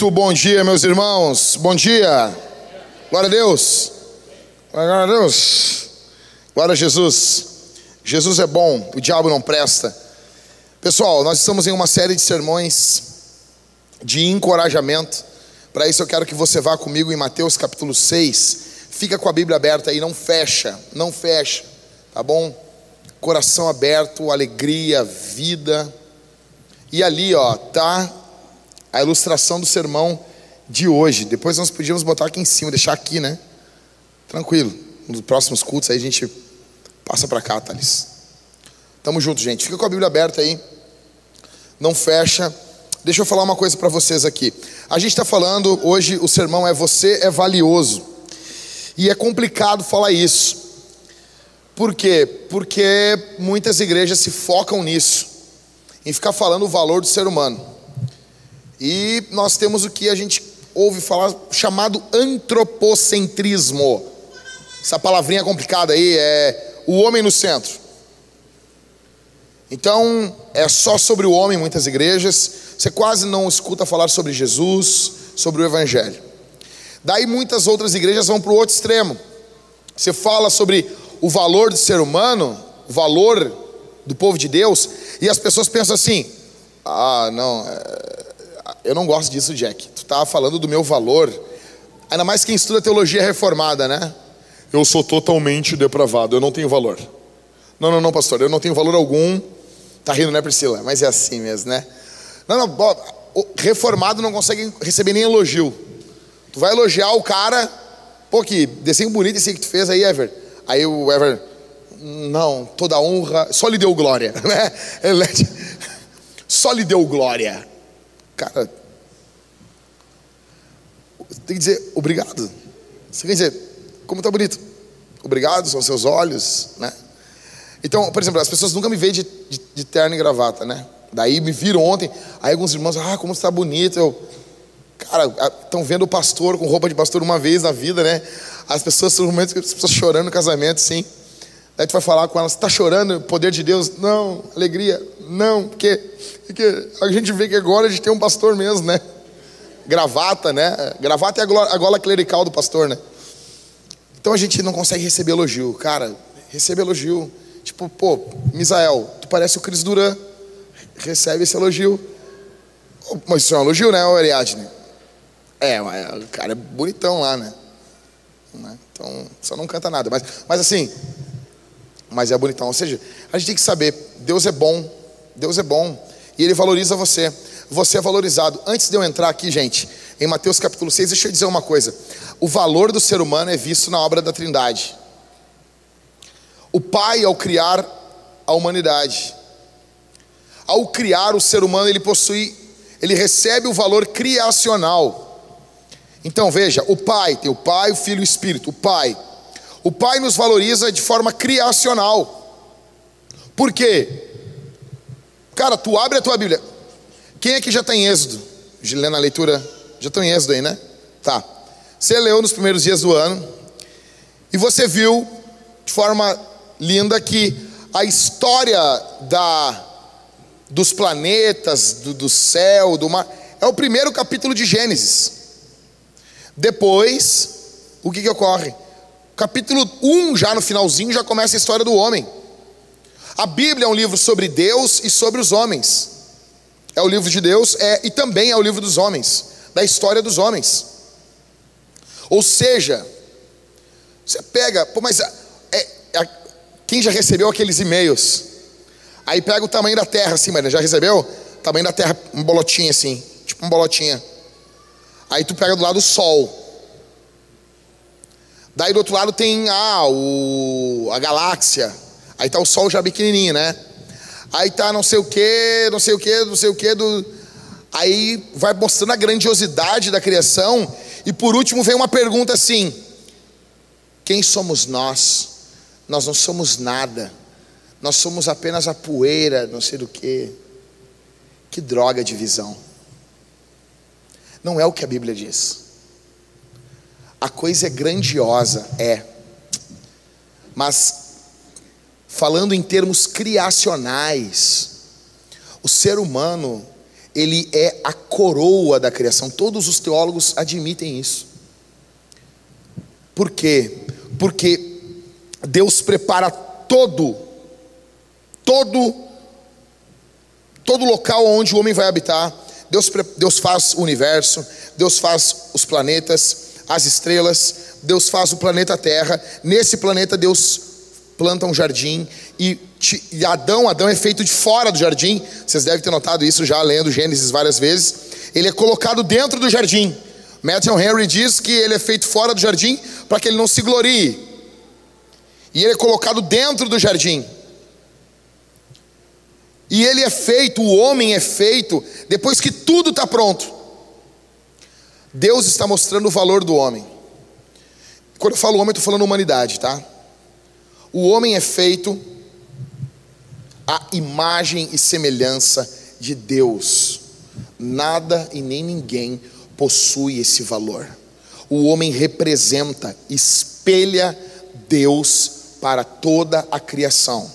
Muito bom dia, meus irmãos. Bom dia. Glória a Deus. Glória a Deus. Glória a Jesus. Jesus é bom, o diabo não presta. Pessoal, nós estamos em uma série de sermões de encorajamento. Para isso eu quero que você vá comigo em Mateus capítulo 6. Fica com a Bíblia aberta aí, não fecha, não fecha, tá bom? Coração aberto, alegria, vida. E ali, ó, tá a ilustração do sermão de hoje. Depois nós podíamos botar aqui em cima, deixar aqui, né? Tranquilo. Nos próximos cultos aí a gente passa para cá, Thales. Tamo junto, gente. Fica com a Bíblia aberta aí. Não fecha. Deixa eu falar uma coisa para vocês aqui. A gente está falando hoje, o sermão é Você é Valioso. E é complicado falar isso. Por quê? Porque muitas igrejas se focam nisso, em ficar falando o valor do ser humano. E nós temos o que a gente ouve falar chamado antropocentrismo. Essa palavrinha complicada aí é o homem no centro. Então, é só sobre o homem muitas igrejas. Você quase não escuta falar sobre Jesus, sobre o evangelho. Daí muitas outras igrejas vão para o outro extremo. Você fala sobre o valor do ser humano, o valor do povo de Deus, e as pessoas pensam assim: ah, não, é, eu não gosto disso, Jack. Tu tá falando do meu valor. Ainda mais quem estuda teologia reformada, né? Eu sou totalmente depravado, eu não tenho valor. Não, não, não, pastor, eu não tenho valor algum. Tá rindo, né, Priscila? Mas é assim mesmo, né? Não, não, o reformado não consegue receber nem elogio. Tu vai elogiar o cara, pô, que desenho bonito esse que tu fez aí, Ever. Aí o Ever, não, toda honra, só lhe deu glória, né? Só lhe deu glória. Cara, tem que dizer obrigado. Você quer dizer, como está bonito? Obrigado, são seus olhos, né? Então, por exemplo, as pessoas nunca me veem de, de, de terno e gravata, né? Daí me viram ontem, aí alguns irmãos, ah, como está bonito. Eu, cara, estão vendo o pastor com roupa de pastor uma vez na vida, né? As pessoas, no momento que as pessoas chorando no casamento, sim. Daí tu vai falar com elas, está chorando, poder de Deus? Não, alegria, não, porque, porque a gente vê que agora a gente tem um pastor mesmo, né? Gravata, né? Gravata é a gola, clerical do pastor, né? Então a gente não consegue receber elogio. Cara, recebe elogio. Tipo, pô, Misael, tu parece o Cris Duran. Recebe esse elogio. Mas isso é um elogio, né, Ariadne? É, o cara é bonitão lá, né? né? Então, só não canta nada. Mas, mas assim, mas é bonitão. Ou seja, a gente tem que saber, Deus é bom, Deus é bom, e Ele valoriza você. Você é valorizado. Antes de eu entrar aqui, gente, em Mateus capítulo 6, deixa eu dizer uma coisa. O valor do ser humano é visto na obra da Trindade. O Pai, ao criar a humanidade, ao criar o ser humano, ele possui, ele recebe o valor criacional. Então veja, o Pai, tem o Pai, o Filho e o Espírito. O Pai, o Pai nos valoriza de forma criacional. Por quê? Cara, tu abre a tua Bíblia. Quem que já está em Êxodo? Lendo a leitura, já estão em Êxodo aí, né? Tá. Você leu nos primeiros dias do ano e você viu de forma linda que a história da dos planetas, do, do céu, do mar, é o primeiro capítulo de Gênesis. Depois, o que, que ocorre? Capítulo 1, já no finalzinho, já começa a história do homem. A Bíblia é um livro sobre Deus e sobre os homens. É o livro de Deus é, e também é o livro dos homens, da história dos homens. Ou seja, você pega, pô, mas é, é, quem já recebeu aqueles e-mails? Aí pega o tamanho da terra, assim, mas já recebeu? Tamanho da terra, um bolotinho assim, tipo um bolotinha. Aí tu pega do lado o sol. Daí do outro lado tem ah, o, a galáxia. Aí tá o sol já pequenininho, né? Aí tá não sei o que, não sei o que, não sei o que do Aí vai mostrando a grandiosidade da criação e por último vem uma pergunta assim: Quem somos nós? Nós não somos nada. Nós somos apenas a poeira, não sei do que. Que droga de visão. Não é o que a Bíblia diz. A coisa é grandiosa, é. Mas, falando em termos criacionais, o ser humano, ele é a coroa da criação. Todos os teólogos admitem isso. Por quê? Porque Deus prepara todo, todo, todo local onde o homem vai habitar. Deus, Deus faz o universo, Deus faz os planetas, as estrelas, Deus faz o planeta Terra. Nesse planeta, Deus planta um jardim e, e Adão, Adão é feito de fora do jardim. Vocês devem ter notado isso já lendo Gênesis várias vezes. Ele é colocado dentro do jardim. Matthew Henry diz que ele é feito fora do jardim para que ele não se glorie. E ele é colocado dentro do jardim. E ele é feito, o homem é feito, depois que tudo está pronto. Deus está mostrando o valor do homem. Quando eu falo homem, eu estou falando humanidade, tá? O homem é feito à imagem e semelhança de Deus. Nada e nem ninguém possui esse valor. O homem representa, espelha Deus para toda a criação.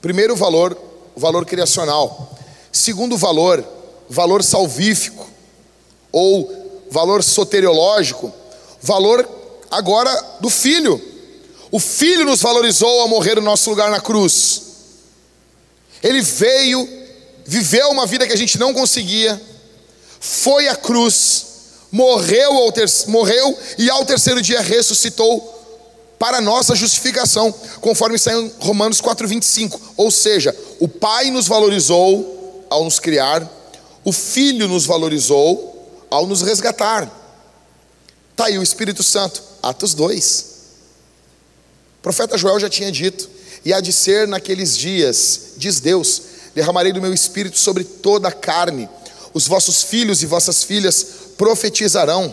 Primeiro valor, valor criacional. Segundo valor, valor salvífico ou valor soteriológico, valor agora do filho. O Filho nos valorizou ao morrer no nosso lugar na cruz. Ele veio, viveu uma vida que a gente não conseguia, foi à cruz, morreu, ao ter, morreu e ao terceiro dia ressuscitou para nossa justificação, conforme está em Romanos 4,25. Ou seja, o Pai nos valorizou ao nos criar, o Filho nos valorizou ao nos resgatar. Está aí o Espírito Santo, Atos 2 profeta Joel já tinha dito: e há de ser naqueles dias, diz Deus, derramarei do meu espírito sobre toda a carne, os vossos filhos e vossas filhas profetizarão,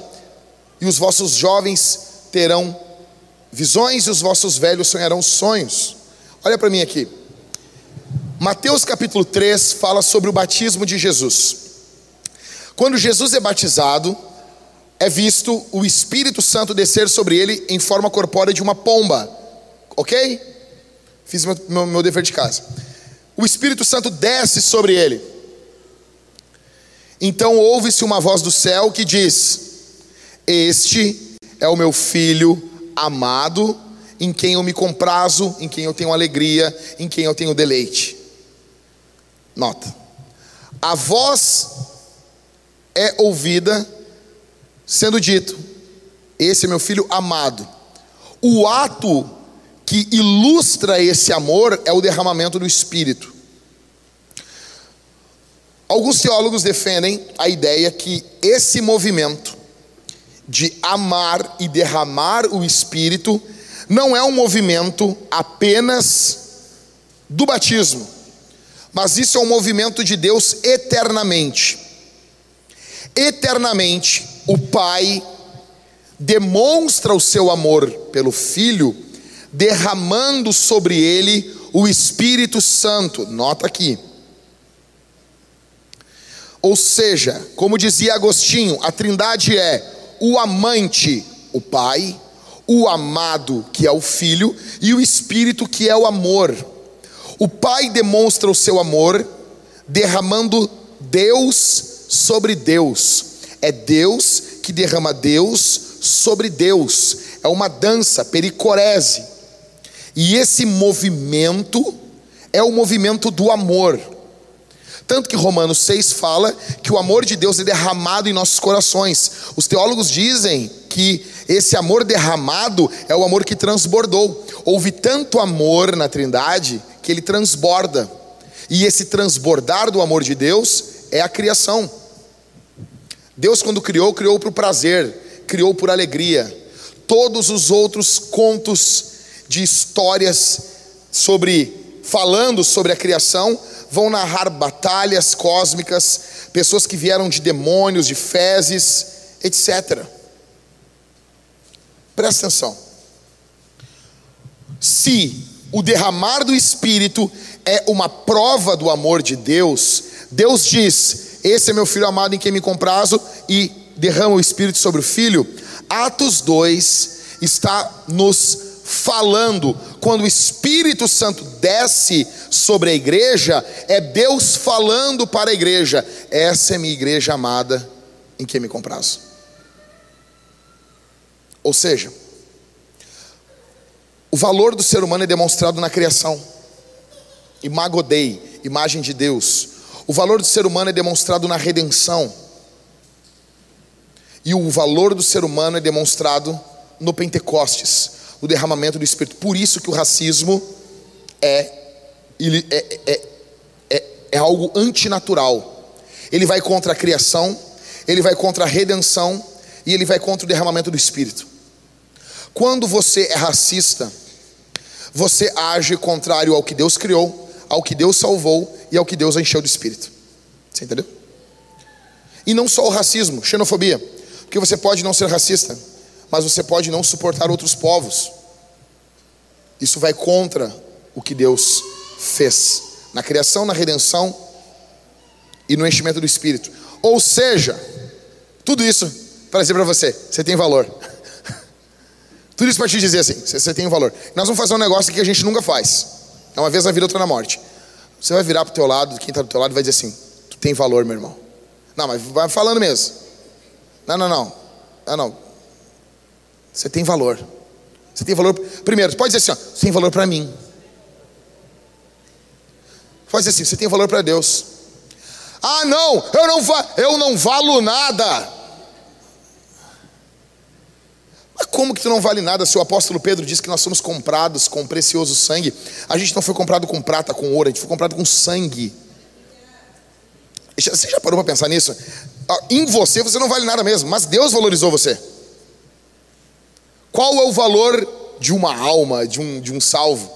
e os vossos jovens terão visões, e os vossos velhos sonharão sonhos. Olha para mim aqui. Mateus capítulo 3 fala sobre o batismo de Jesus. Quando Jesus é batizado, é visto o Espírito Santo descer sobre ele em forma corpórea de uma pomba. Ok? Fiz meu, meu, meu dever de casa. O Espírito Santo desce sobre ele. Então ouve-se uma voz do céu que diz: Este é o meu filho amado, em quem eu me comprazo, em quem eu tenho alegria, em quem eu tenho deleite. Nota. A voz é ouvida sendo dito: Esse é meu filho amado. O ato que ilustra esse amor é o derramamento do Espírito. Alguns teólogos defendem a ideia que esse movimento de amar e derramar o Espírito não é um movimento apenas do batismo, mas isso é um movimento de Deus eternamente. Eternamente, o Pai demonstra o seu amor pelo Filho derramando sobre ele o Espírito Santo. Nota aqui. Ou seja, como dizia Agostinho, a Trindade é o amante, o Pai, o amado, que é o Filho, e o Espírito, que é o amor. O Pai demonstra o seu amor derramando Deus sobre Deus. É Deus que derrama Deus sobre Deus. É uma dança, pericorese. E esse movimento é o movimento do amor. Tanto que Romanos 6 fala que o amor de Deus é derramado em nossos corações. Os teólogos dizem que esse amor derramado é o amor que transbordou. Houve tanto amor na Trindade que ele transborda. E esse transbordar do amor de Deus é a criação. Deus, quando criou, criou para o prazer, criou por alegria. Todos os outros contos de histórias sobre falando sobre a criação, vão narrar batalhas cósmicas, pessoas que vieram de demônios, de fezes, etc. Presta atenção. Se o derramar do Espírito é uma prova do amor de Deus, Deus diz: Esse é meu filho amado em quem me comprazo, e derrama o Espírito sobre o filho. Atos 2 está nos falando. Quando o Espírito Santo desce sobre a igreja, é Deus falando para a igreja: essa é minha igreja amada, em quem me comprazo. Ou seja, o valor do ser humano é demonstrado na criação. Imagodei, imagem de Deus. O valor do ser humano é demonstrado na redenção. E o valor do ser humano é demonstrado no Pentecostes, o derramamento do Espírito. Por isso que o racismo é, é, é, é, é algo antinatural. Ele vai contra a criação, ele vai contra a redenção e ele vai contra o derramamento do Espírito. Quando você é racista, você age contrário ao que Deus criou, ao que Deus salvou e ao que Deus encheu do Espírito. Você entendeu? E não só o racismo, xenofobia. Porque você pode não ser racista, mas você pode não suportar outros povos. Isso vai contra o que Deus fez na criação, na redenção e no enchimento do Espírito. Ou seja, tudo isso para dizer para você: você tem valor. Tudo isso para te dizer assim: você tem valor. Nós vamos fazer um negócio que a gente nunca faz. É uma vez na vida, outra na morte. Você vai virar para o teu lado, quem está do teu lado, vai dizer assim: Tu tem valor, meu irmão. Não, mas vai falando mesmo. Não, não, não. Não, não. Você tem valor. Você tem valor. Primeiro, pode dizer assim: ó, Você tem valor para mim. Pode dizer assim: Você tem valor para Deus. Ah, não, eu não, eu não valo nada. Mas como que tu não vale nada se o apóstolo Pedro diz que nós somos comprados com precioso sangue? A gente não foi comprado com prata, com ouro, a gente foi comprado com sangue. Você já parou para pensar nisso? Ah, em você você não vale nada mesmo, mas Deus valorizou você. Qual é o valor de uma alma, de um, de um salvo?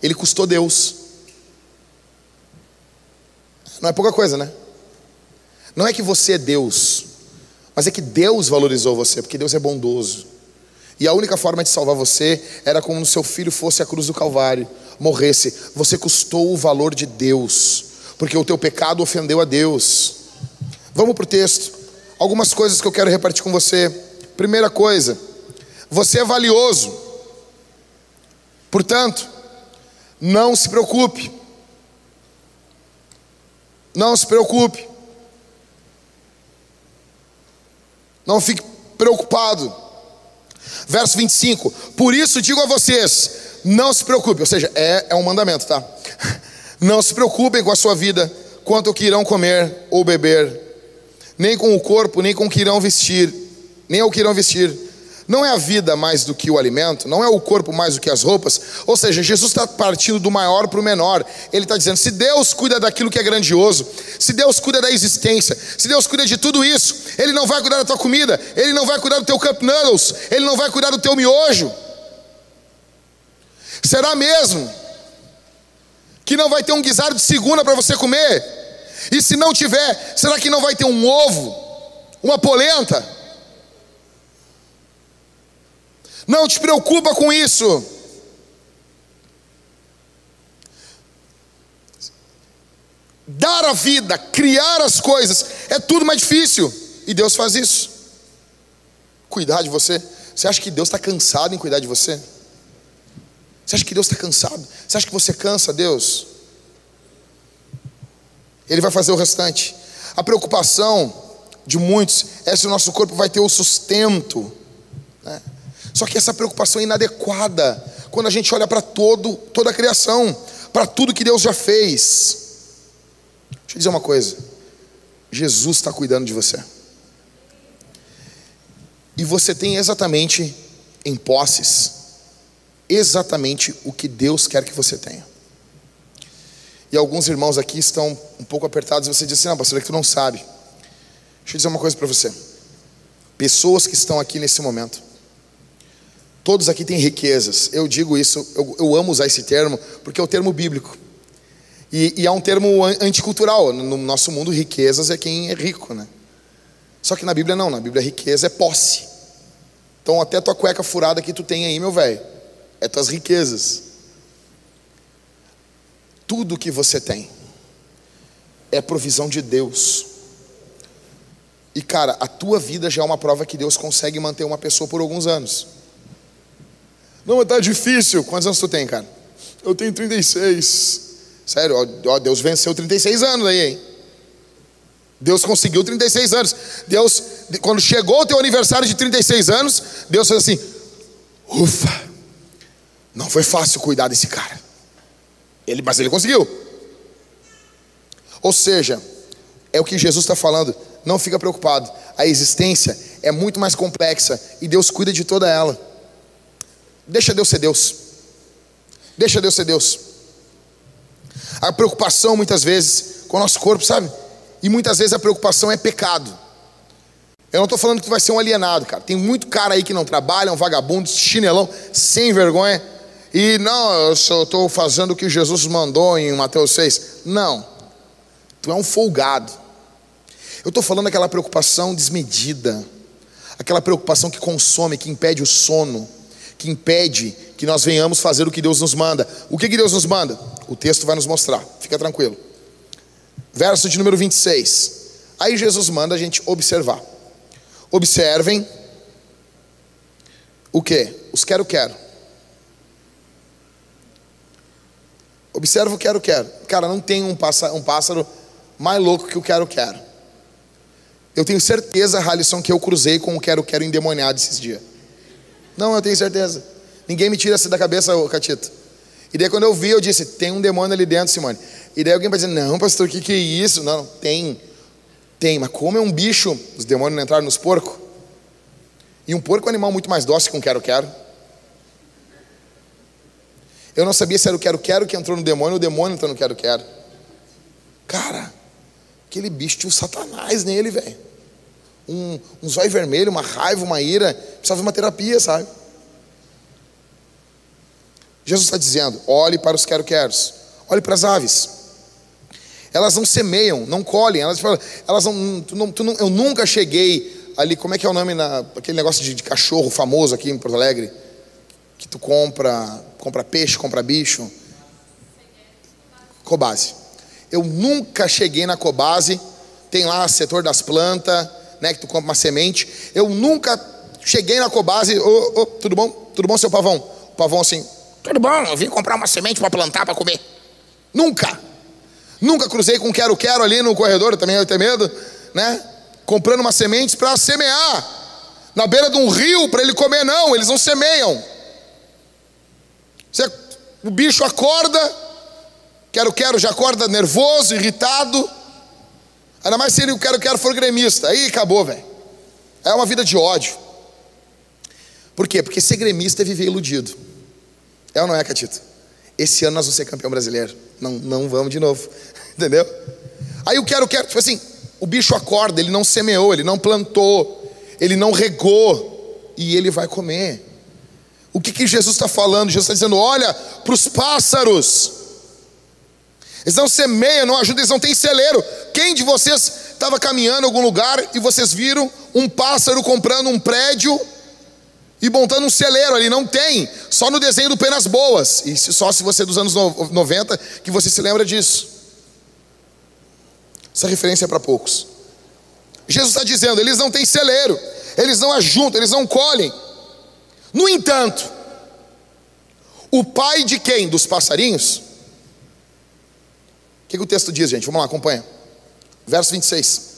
Ele custou Deus. Não é pouca coisa, né? Não é que você é Deus, mas é que Deus valorizou você, porque Deus é bondoso. E a única forma de salvar você era como se seu filho fosse a cruz do Calvário, morresse. Você custou o valor de Deus, porque o teu pecado ofendeu a Deus. Vamos para o texto. Algumas coisas que eu quero repartir com você. Primeira coisa, você é valioso. Portanto, não se preocupe. Não se preocupe. Não fique preocupado. Verso 25: Por isso digo a vocês, não se preocupem, ou seja, é, é um mandamento, tá? Não se preocupem com a sua vida, quanto ao que irão comer ou beber, nem com o corpo, nem com o que irão vestir, nem ao que irão vestir. Não é a vida mais do que o alimento, não é o corpo mais do que as roupas. Ou seja, Jesus está partindo do maior para o menor. Ele está dizendo: se Deus cuida daquilo que é grandioso, se Deus cuida da existência, se Deus cuida de tudo isso, Ele não vai cuidar da tua comida, Ele não vai cuidar do teu cup noodles, Ele não vai cuidar do teu miojo. Será mesmo que não vai ter um guisado de segunda para você comer? E se não tiver, será que não vai ter um ovo, uma polenta? Não te preocupa com isso. Dar a vida, criar as coisas, é tudo mais difícil. E Deus faz isso. Cuidar de você. Você acha que Deus está cansado em cuidar de você? Você acha que Deus está cansado? Você acha que você cansa Deus? Ele vai fazer o restante. A preocupação de muitos é se o nosso corpo vai ter o sustento. Né? Só que essa preocupação é inadequada quando a gente olha para todo toda a criação, para tudo que Deus já fez. Deixa eu dizer uma coisa: Jesus está cuidando de você. E você tem exatamente em posses, exatamente o que Deus quer que você tenha. E alguns irmãos aqui estão um pouco apertados e você diz assim: Não, pastor, é que tu não sabe. Deixa eu dizer uma coisa para você. Pessoas que estão aqui nesse momento, Todos aqui têm riquezas. Eu digo isso, eu, eu amo usar esse termo, porque é o termo bíblico. E, e é um termo anticultural. No nosso mundo, riquezas é quem é rico, né? Só que na Bíblia não, na Bíblia riqueza é posse. Então até tua cueca furada que tu tem aí, meu velho, é tuas riquezas. Tudo que você tem é provisão de Deus. E cara, a tua vida já é uma prova que Deus consegue manter uma pessoa por alguns anos. Não, tá difícil. Quantos anos tu tem, cara? Eu tenho 36. Sério, ó, Deus venceu 36 anos aí, hein? Deus conseguiu 36 anos. Deus, quando chegou o teu aniversário de 36 anos, Deus fez assim: ufa, não foi fácil cuidar desse cara. Ele, mas ele conseguiu. Ou seja, é o que Jesus está falando. Não fica preocupado. A existência é muito mais complexa e Deus cuida de toda ela. Deixa Deus ser Deus. Deixa Deus ser Deus. A preocupação muitas vezes com o nosso corpo, sabe? E muitas vezes a preocupação é pecado. Eu não estou falando que tu vai ser um alienado, cara. Tem muito cara aí que não trabalha, um vagabundo, chinelão, sem vergonha. E não, eu estou fazendo o que Jesus mandou em Mateus 6. Não. Tu é um folgado. Eu estou falando daquela preocupação desmedida. Aquela preocupação que consome, que impede o sono, que impede que nós venhamos fazer o que Deus nos manda. O que, que Deus nos manda? O texto vai nos mostrar. Fica tranquilo verso de número 26. Aí Jesus manda a gente observar. Observem o que? Os quero, quero. Observa o quero, quero. Cara, não tem um pássaro, um pássaro mais louco que o quero, quero. Eu tenho certeza, Halisson, que eu cruzei com o quero, quero endemoniado esses dias. Não, eu tenho certeza. Ninguém me tira isso da cabeça, Catito. E daí quando eu vi, eu disse, tem um demônio ali dentro, Simone. E daí alguém vai dizer, não, pastor, o que, que é isso? Não, tem. Tem, mas como é um bicho, os demônios não entraram nos porcos. E um porco é um animal muito mais dócil que um quero-quero. Eu não sabia se era o quero-quero que entrou no demônio ou o demônio entrou no quero-quero. Cara, aquele bicho tinha um satanás nele, velho. Um, um zóio vermelho, uma raiva, uma ira. Precisava de uma terapia, sabe? Jesus está dizendo: olhe para os quero-queros, olhe para as aves. Elas não semeiam, não colhem, elas elas não, tu não, tu não, eu nunca cheguei ali, como é que é o nome, na, aquele negócio de, de cachorro famoso aqui em Porto Alegre, que tu compra, compra peixe, compra bicho. Cobase. Eu nunca cheguei na Cobase, tem lá setor das plantas, né, que tu compra uma semente. Eu nunca cheguei na Cobase, ô, ô, tudo bom? Tudo bom, seu pavão? O pavão assim, tudo bom, eu vim comprar uma semente para plantar, para comer. Nunca. Nunca cruzei com quero-quero ali no corredor, também eu tenho medo, né? Comprando umas sementes para semear. Na beira de um rio para ele comer, não, eles não semeiam. Você, o bicho acorda, quero-quero já acorda nervoso, irritado. Ainda mais se ele, o quero-quero for gremista. Aí acabou, velho. É uma vida de ódio. Por quê? Porque ser gremista é viver iludido. É ou não é, Catito? Esse ano nós vamos ser campeão brasileiro. Não, não vamos de novo. Entendeu? Aí eu quero, quero, tipo assim, o bicho acorda, ele não semeou, ele não plantou, ele não regou, e ele vai comer. O que, que Jesus está falando? Jesus está dizendo: olha para os pássaros. Eles não semeiam, não ajudam, eles não têm celeiro. Quem de vocês estava caminhando em algum lugar e vocês viram um pássaro comprando um prédio e montando um celeiro ali, não tem, só no desenho do Penas Boas, e só se você é dos anos 90 que você se lembra disso. Essa referência é para poucos. Jesus está dizendo: eles não têm celeiro, eles não ajuntam, eles não colhem. No entanto, o pai de quem? Dos passarinhos? O que, que o texto diz, gente? Vamos lá, acompanha. Verso 26.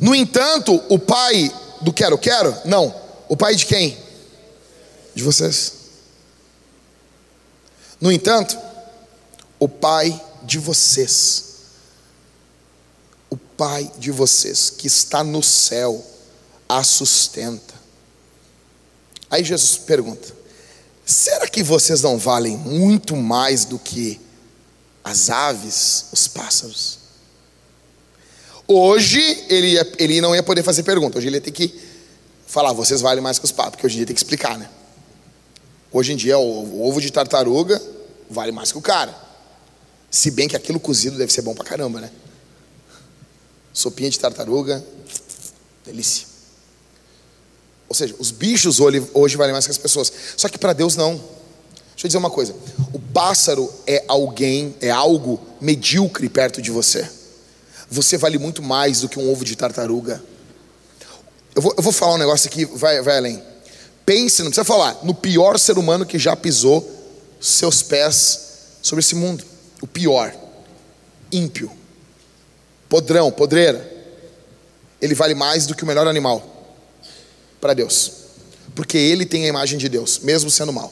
No entanto, o pai do quero-quero? Não o pai de quem? De vocês. No entanto, o pai de vocês, o pai de vocês que está no céu, a sustenta. Aí Jesus pergunta: será que vocês não valem muito mais do que as aves, os pássaros? Hoje ele, ia, ele não ia poder fazer pergunta, hoje ele ia ter que falar, vocês valem mais que os papos, porque hoje em dia tem que explicar, né? Hoje em dia o, o ovo de tartaruga vale mais que o cara. Se bem que aquilo cozido deve ser bom pra caramba, né? Sopinha de tartaruga, delícia. Ou seja, os bichos hoje, hoje valem mais que as pessoas. Só que para Deus não. Deixa eu dizer uma coisa: o pássaro é alguém, é algo medíocre perto de você. Você vale muito mais do que um ovo de tartaruga. Eu vou, eu vou falar um negócio aqui, vai, vai além. pense, não precisa falar, no pior ser humano que já pisou seus pés sobre esse mundo. O pior, ímpio, podrão, podreira. Ele vale mais do que o melhor animal para Deus, porque ele tem a imagem de Deus, mesmo sendo mal.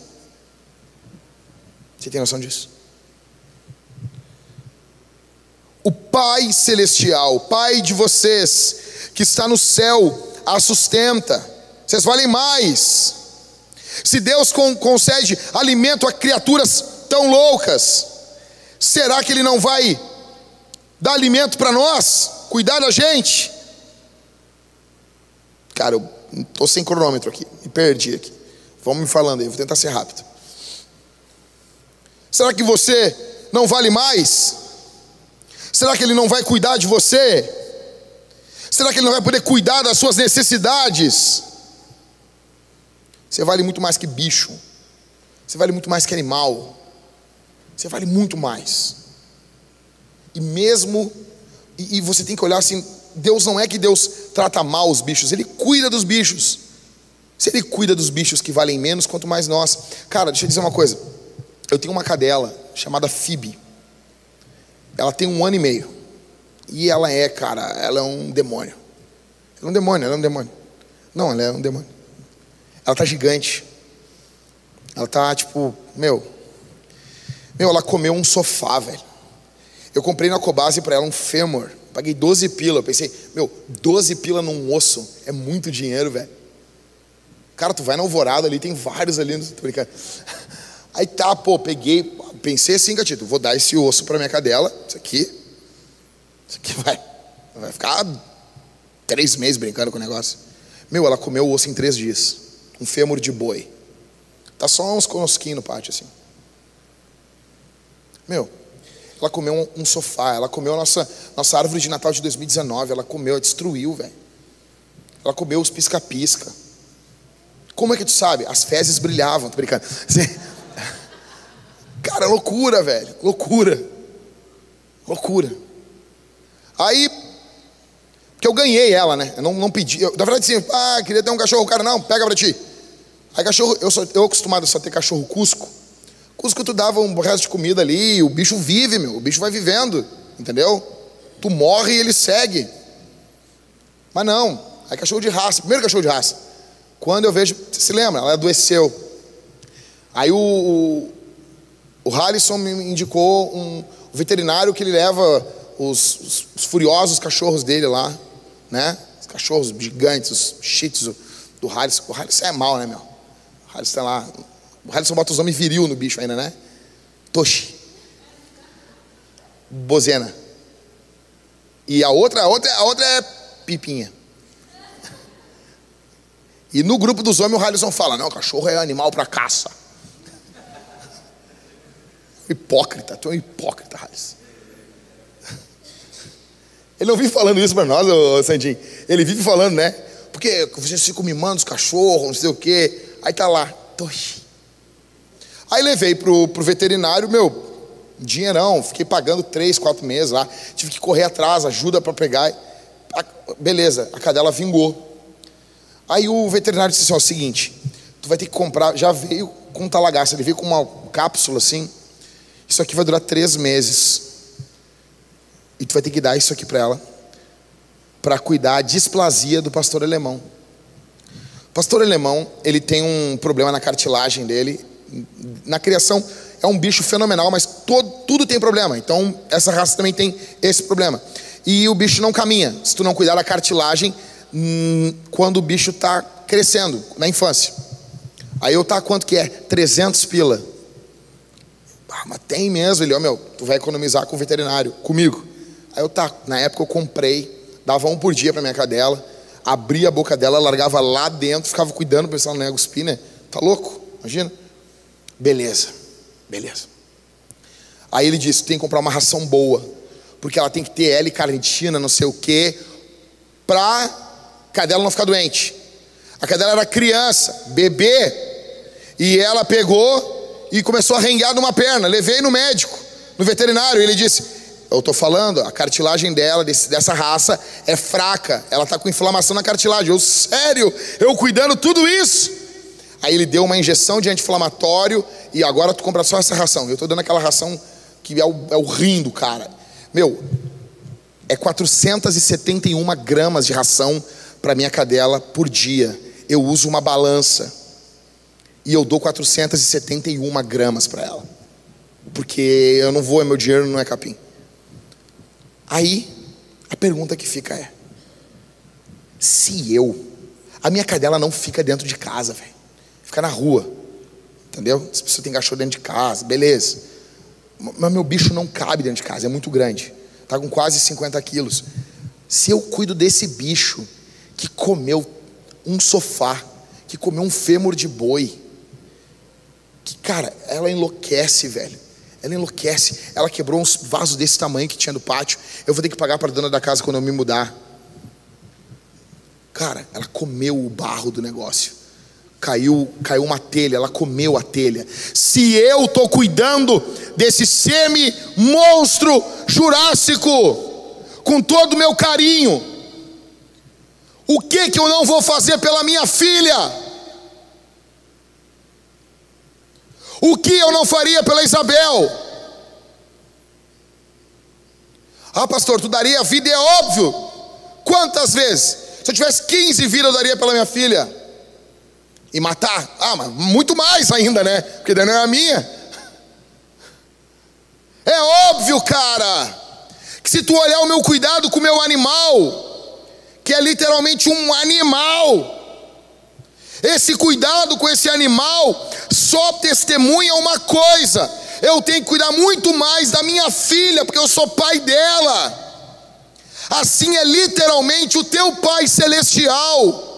Você tem noção disso? O Pai Celestial, Pai de vocês, que está no céu, a sustenta. Vocês valem mais. Se Deus concede alimento a criaturas tão loucas, será que Ele não vai dar alimento para nós? Cuidar da gente? Cara, eu estou sem cronômetro aqui, me perdi aqui. Vamos me falando aí, vou tentar ser rápido. Será que você não vale mais? Será que Ele não vai cuidar de você? Será que Ele não vai poder cuidar das suas necessidades? Você vale muito mais que bicho, você vale muito mais que animal, você vale muito mais. E mesmo, e, e você tem que olhar assim: Deus não é que Deus trata mal os bichos, Ele cuida dos bichos. Se Ele cuida dos bichos que valem menos, quanto mais nós. Cara, deixa eu dizer uma coisa. Eu tenho uma cadela chamada Phoebe. Ela tem um ano e meio. E ela é, cara, ela é um demônio. Ela é um demônio, ela é um demônio. Não, ela é um demônio. Ela tá gigante. Ela tá tipo, meu. Meu, ela comeu um sofá, velho. Eu comprei na Cobase para ela um fêmur. Paguei 12 pila. Eu pensei, meu, 12 pila num osso é muito dinheiro, velho. Cara, tu vai na alvorada ali, tem vários ali. Tô brincando. Aí tá, pô, peguei, pensei assim, gatito, vou dar esse osso para minha cadela, isso aqui, isso aqui vai, vai ficar três meses brincando com o negócio. Meu, ela comeu o osso em três dias, um fêmur de boi. Tá só uns conosquinhos no pátio assim. Meu, ela comeu um, um, sofá, ela comeu a nossa, nossa árvore de Natal de 2019, ela comeu, ela destruiu, velho. Ela comeu os pisca-pisca. Como é que tu sabe? As fezes brilhavam, tô brincando. Cara, loucura, velho. Loucura. Loucura. Aí, que eu ganhei ela, né? Eu não, não pedi. Eu, na verdade, assim, ah, queria ter um cachorro. Cara, não, pega pra ti. Aí, cachorro, eu sou eu acostumado só ter cachorro cusco. Cusco, tu dava um resto de comida ali, o bicho vive, meu. O bicho vai vivendo, entendeu? Tu morre e ele segue. Mas não. Aí, cachorro de raça. Primeiro cachorro de raça. Quando eu vejo, você se lembra? Ela adoeceu. Aí o, o Harrison me indicou um veterinário que ele leva os, os, os furiosos cachorros dele lá, né? Os cachorros gigantes, os shih do Harrison. O Harrison é mal, né, meu? O Harrison tá lá. O Harrison bota os homens viril no bicho ainda, né? Toshi. Bozena. E a outra, a outra, a outra é Pipinha. E no grupo dos homens o Harrison fala: não, cachorro é animal para caça. Hipócrita, tu é um hipócrita, Raiz. Ele não vive falando isso para nós, ô, Sandinho. Ele vive falando, né? Porque vocês ficam mimando os cachorros, não sei o quê. Aí tá lá, Toshi. Aí levei pro, pro veterinário, meu, dinheirão. Fiquei pagando três, quatro meses lá. Tive que correr atrás, ajuda para pegar. Beleza, a cadela vingou. Aí o veterinário disse assim: ó, o seguinte, tu vai ter que comprar. Já veio com talagaço, ele veio com uma cápsula assim isso aqui vai durar três meses. E tu vai ter que dar isso aqui para ela. Para cuidar da displasia do pastor alemão. O pastor alemão, ele tem um problema na cartilagem dele. Na criação, é um bicho fenomenal, mas todo, tudo tem problema. Então, essa raça também tem esse problema. E o bicho não caminha. Se tu não cuidar da cartilagem, hum, quando o bicho está crescendo, na infância. Aí eu tá quanto que é? 300 pila. Ah, mas tem mesmo. Ele, ó, oh, meu, tu vai economizar com o veterinário, comigo. Aí eu, tá, na época eu comprei, dava um por dia para minha cadela, abria a boca dela, largava lá dentro, ficava cuidando não ia cuspir, né? Tá louco? Imagina. Beleza, beleza. Aí ele disse: tem que comprar uma ração boa, porque ela tem que ter L-carnitina, não sei o quê, pra cadela não ficar doente. A cadela era criança, bebê, e ela pegou e começou a renguear numa perna. Levei no médico, no veterinário, e ele disse: Eu estou falando, a cartilagem dela, desse, dessa raça, é fraca. Ela está com inflamação na cartilagem. Eu, sério, eu cuidando tudo isso. Aí ele deu uma injeção de anti-inflamatório e agora tu compra só essa ração. Eu estou dando aquela ração que é o, é o rim do cara. Meu, é 471 gramas de ração para minha cadela por dia. Eu uso uma balança e eu dou 471 gramas para ela, porque eu não vou, é meu dinheiro não é capim. Aí a pergunta que fica é: se eu, a minha cadela não fica dentro de casa, velho, fica na rua, entendeu? Se você tem cachorro dentro de casa, beleza, mas meu bicho não cabe dentro de casa, é muito grande, tá com quase 50 quilos. Se eu cuido desse bicho que comeu um sofá, que comeu um fêmur de boi, que, cara, ela enlouquece, velho. Ela enlouquece. Ela quebrou uns vasos desse tamanho que tinha no pátio. Eu vou ter que pagar para a dona da casa quando eu me mudar. Cara, ela comeu o barro do negócio. Caiu, caiu uma telha, ela comeu a telha. Se eu estou cuidando desse semi-monstro jurássico, com todo o meu carinho, o que que eu não vou fazer pela minha filha? O que eu não faria pela Isabel? Ah, pastor, tu daria a vida, é óbvio. Quantas vezes? Se eu tivesse 15 vidas, eu daria pela minha filha. E matar? Ah, mas muito mais ainda, né? Porque daí não é a minha. É óbvio, cara, que se tu olhar o meu cuidado com o meu animal, que é literalmente um animal, esse cuidado com esse animal só testemunha uma coisa: eu tenho que cuidar muito mais da minha filha, porque eu sou pai dela. Assim é literalmente o teu Pai celestial.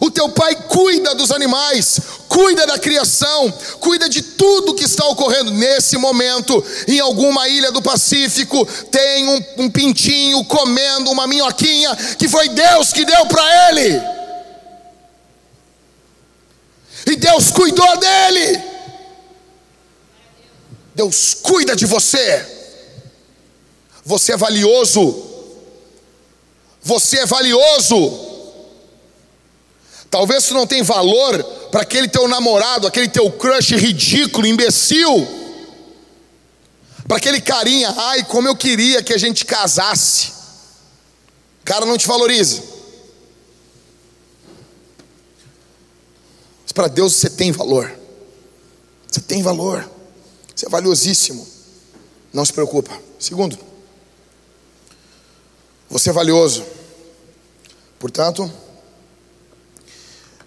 O teu pai cuida dos animais, cuida da criação, cuida de tudo que está ocorrendo nesse momento. Em alguma ilha do Pacífico, tem um, um pintinho comendo uma minhoquinha que foi Deus que deu para ele. Deus cuidou dele. Deus cuida de você. Você é valioso. Você é valioso. Talvez tu não tenha valor para aquele teu namorado, aquele teu crush ridículo, imbecil. Para aquele carinha, ai, como eu queria que a gente casasse. O cara não te valoriza. Mas para Deus você tem valor. Você tem valor. Você é valiosíssimo. Não se preocupa. Segundo, você é valioso. Portanto,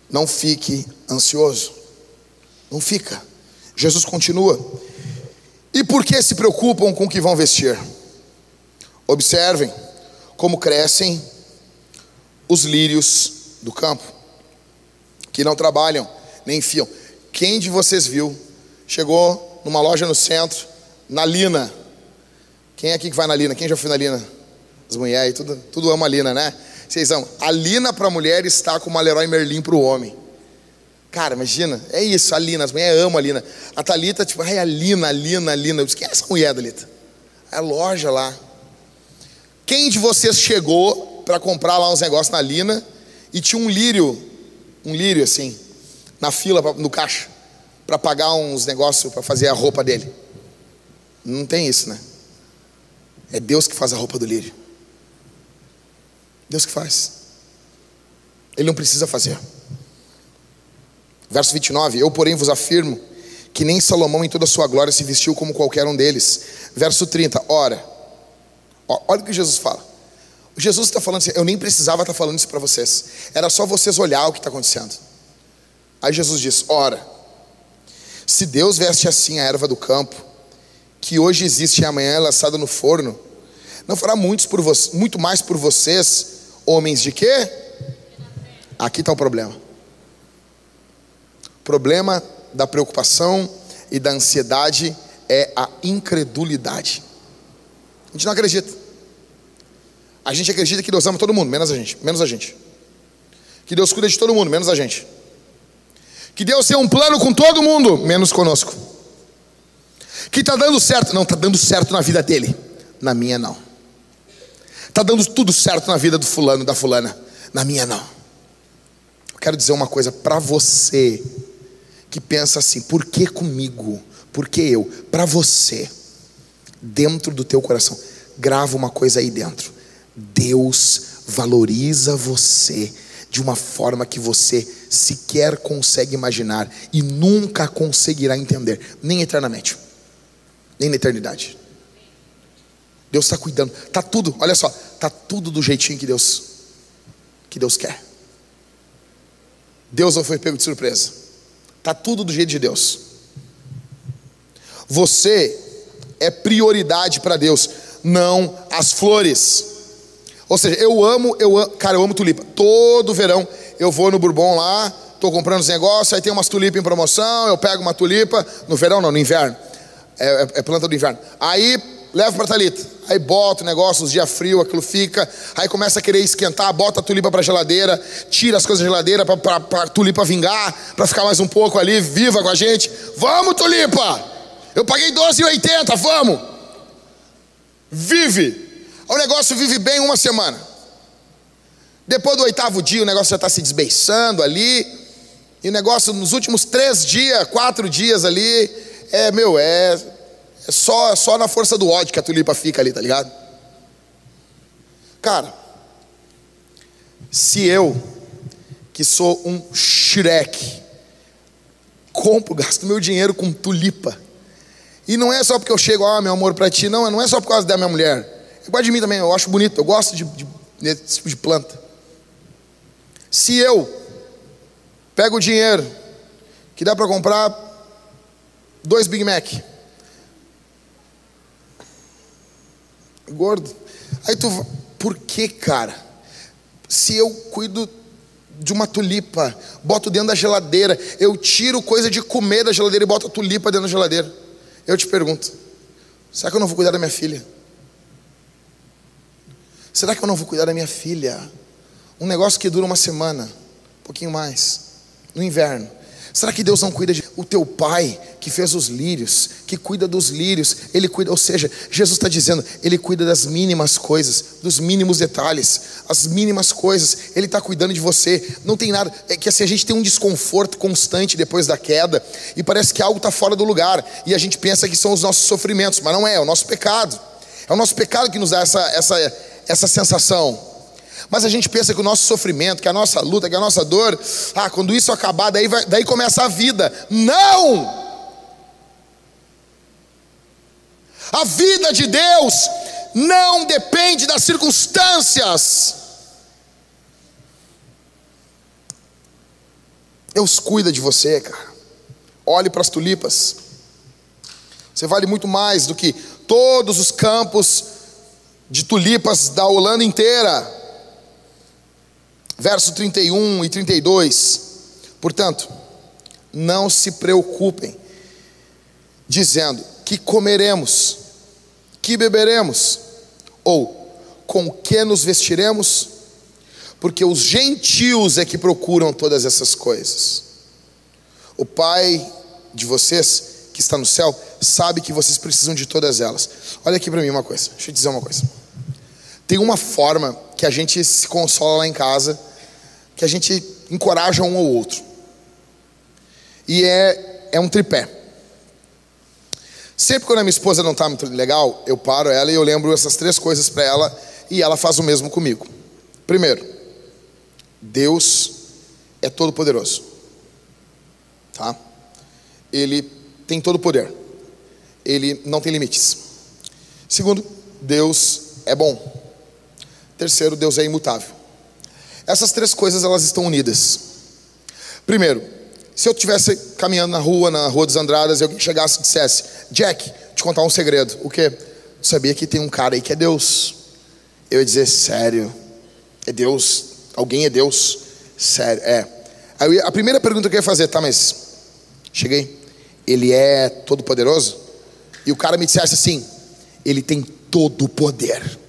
não fique ansioso. Não fica. Jesus continua. E por que se preocupam com o que vão vestir? Observem como crescem os lírios do campo que não trabalham, nem fiam. Quem de vocês viu, chegou numa loja no centro, na Lina? Quem é aqui que vai na Lina? Quem já foi na Lina? As mulheres, tudo, tudo ama a Lina, né? Vocês amam. A Lina para a mulher está como a Leroy Merlin para o homem. Cara, imagina, é isso, a Lina, as mulheres amam a Lina. A Thalita, tipo, ai, a Lina, a Lina, a Lina. Eu disse, quem é essa mulher, Thalita? É a loja lá. Quem de vocês chegou para comprar lá uns negócios na Lina e tinha um lírio um lírio assim, na fila, no caixa, para pagar uns negócios para fazer a roupa dele. Não tem isso, né? É Deus que faz a roupa do lírio. Deus que faz. Ele não precisa fazer. Verso 29: Eu, porém, vos afirmo que nem Salomão em toda a sua glória se vestiu como qualquer um deles. Verso 30: Ora, olha o que Jesus fala. Jesus está falando assim, eu nem precisava estar falando isso para vocês. Era só vocês olhar o que está acontecendo. Aí Jesus diz: Ora, se Deus veste assim a erva do campo, que hoje existe e amanhã é lançada no forno, não fará muitos por muito mais por vocês, homens de quê? Aqui está o problema. O problema da preocupação e da ansiedade é a incredulidade. A gente não acredita. A gente acredita que Deus ama todo mundo, menos a gente, menos a gente. Que Deus cuida de todo mundo, menos a gente. Que Deus tem um plano com todo mundo, menos conosco. Que está dando certo, não está dando certo na vida dele, na minha não. Está dando tudo certo na vida do fulano, da fulana, na minha não. Ok? quero dizer uma coisa para você que pensa assim: por que comigo? Por que eu? Para você, dentro do teu coração, grava uma coisa aí dentro. Deus valoriza você de uma forma que você sequer consegue imaginar e nunca conseguirá entender, nem eternamente, nem na eternidade. Deus está cuidando, está tudo, olha só, está tudo do jeitinho que Deus que Deus quer. Deus não foi pego de surpresa, está tudo do jeito de Deus. Você é prioridade para Deus, não as flores. Ou seja, eu amo, eu amo, cara, eu amo tulipa. Todo verão eu vou no Bourbon lá, estou comprando os negócios, aí tem umas tulipas em promoção, eu pego uma tulipa, no verão não, no inverno. É, é, é planta do inverno. Aí levo para Talita. Aí bota o negócio, os dias frios, aquilo fica. Aí começa a querer esquentar, bota a tulipa para geladeira, tira as coisas da geladeira para a tulipa vingar, para ficar mais um pouco ali, viva com a gente. Vamos, tulipa! Eu paguei 12,80, vamos! Vive! O negócio vive bem uma semana. Depois do oitavo dia, o negócio já está se desbeiçando ali. E o negócio, nos últimos três dias, quatro dias ali, é, meu, é, é só, só na força do ódio que a tulipa fica ali, tá ligado? Cara, se eu, que sou um Shrek, compro, gasto meu dinheiro com tulipa, e não é só porque eu chego, ah, meu amor, para ti, não, não é só por causa da minha mulher. Eu gosto de mim também, eu acho bonito, eu gosto de, de, desse tipo de planta. Se eu pego o dinheiro que dá para comprar dois Big Mac, gordo, aí tu, por que, cara? Se eu cuido de uma tulipa, boto dentro da geladeira, eu tiro coisa de comer da geladeira e boto a tulipa dentro da geladeira. Eu te pergunto, será que eu não vou cuidar da minha filha? Será que eu não vou cuidar da minha filha? Um negócio que dura uma semana, um pouquinho mais, no inverno. Será que Deus não cuida de o teu pai que fez os lírios, que cuida dos lírios? Ele cuida, ou seja, Jesus está dizendo, ele cuida das mínimas coisas, dos mínimos detalhes, as mínimas coisas. Ele está cuidando de você. Não tem nada. É que assim a gente tem um desconforto constante depois da queda e parece que algo está fora do lugar e a gente pensa que são os nossos sofrimentos, mas não é. É o nosso pecado. É o nosso pecado que nos dá essa essa essa sensação. Mas a gente pensa que o nosso sofrimento, que a nossa luta, que a nossa dor, ah, quando isso acabar, daí, vai, daí começa a vida. Não! A vida de Deus não depende das circunstâncias. Deus cuida de você, cara. Olhe para as tulipas. Você vale muito mais do que todos os campos de tulipas da Holanda inteira. Verso 31 e 32. Portanto, não se preocupem, dizendo: que comeremos, que beberemos, ou com que nos vestiremos, porque os gentios é que procuram todas essas coisas. O Pai de vocês que está no céu sabe que vocês precisam de todas elas. Olha aqui para mim uma coisa, deixa eu te dizer uma coisa. Tem uma forma que a gente se consola lá em casa, que a gente encoraja um ou outro. E é, é um tripé. Sempre quando a minha esposa não está muito legal, eu paro ela e eu lembro essas três coisas para ela e ela faz o mesmo comigo. Primeiro, Deus é todo poderoso. Tá? Ele tem todo o poder. Ele não tem limites. Segundo, Deus é bom. Terceiro, Deus é imutável. Essas três coisas elas estão unidas. Primeiro, se eu estivesse caminhando na rua, na Rua dos Andradas, e alguém chegasse e dissesse: Jack, te contar um segredo. O quê? sabia que tem um cara aí que é Deus. Eu ia dizer: Sério? É Deus? Alguém é Deus? Sério? É. Aí a primeira pergunta que eu ia fazer, tá, mas cheguei ele é todo poderoso? E o cara me dissesse assim: ele tem todo o poder.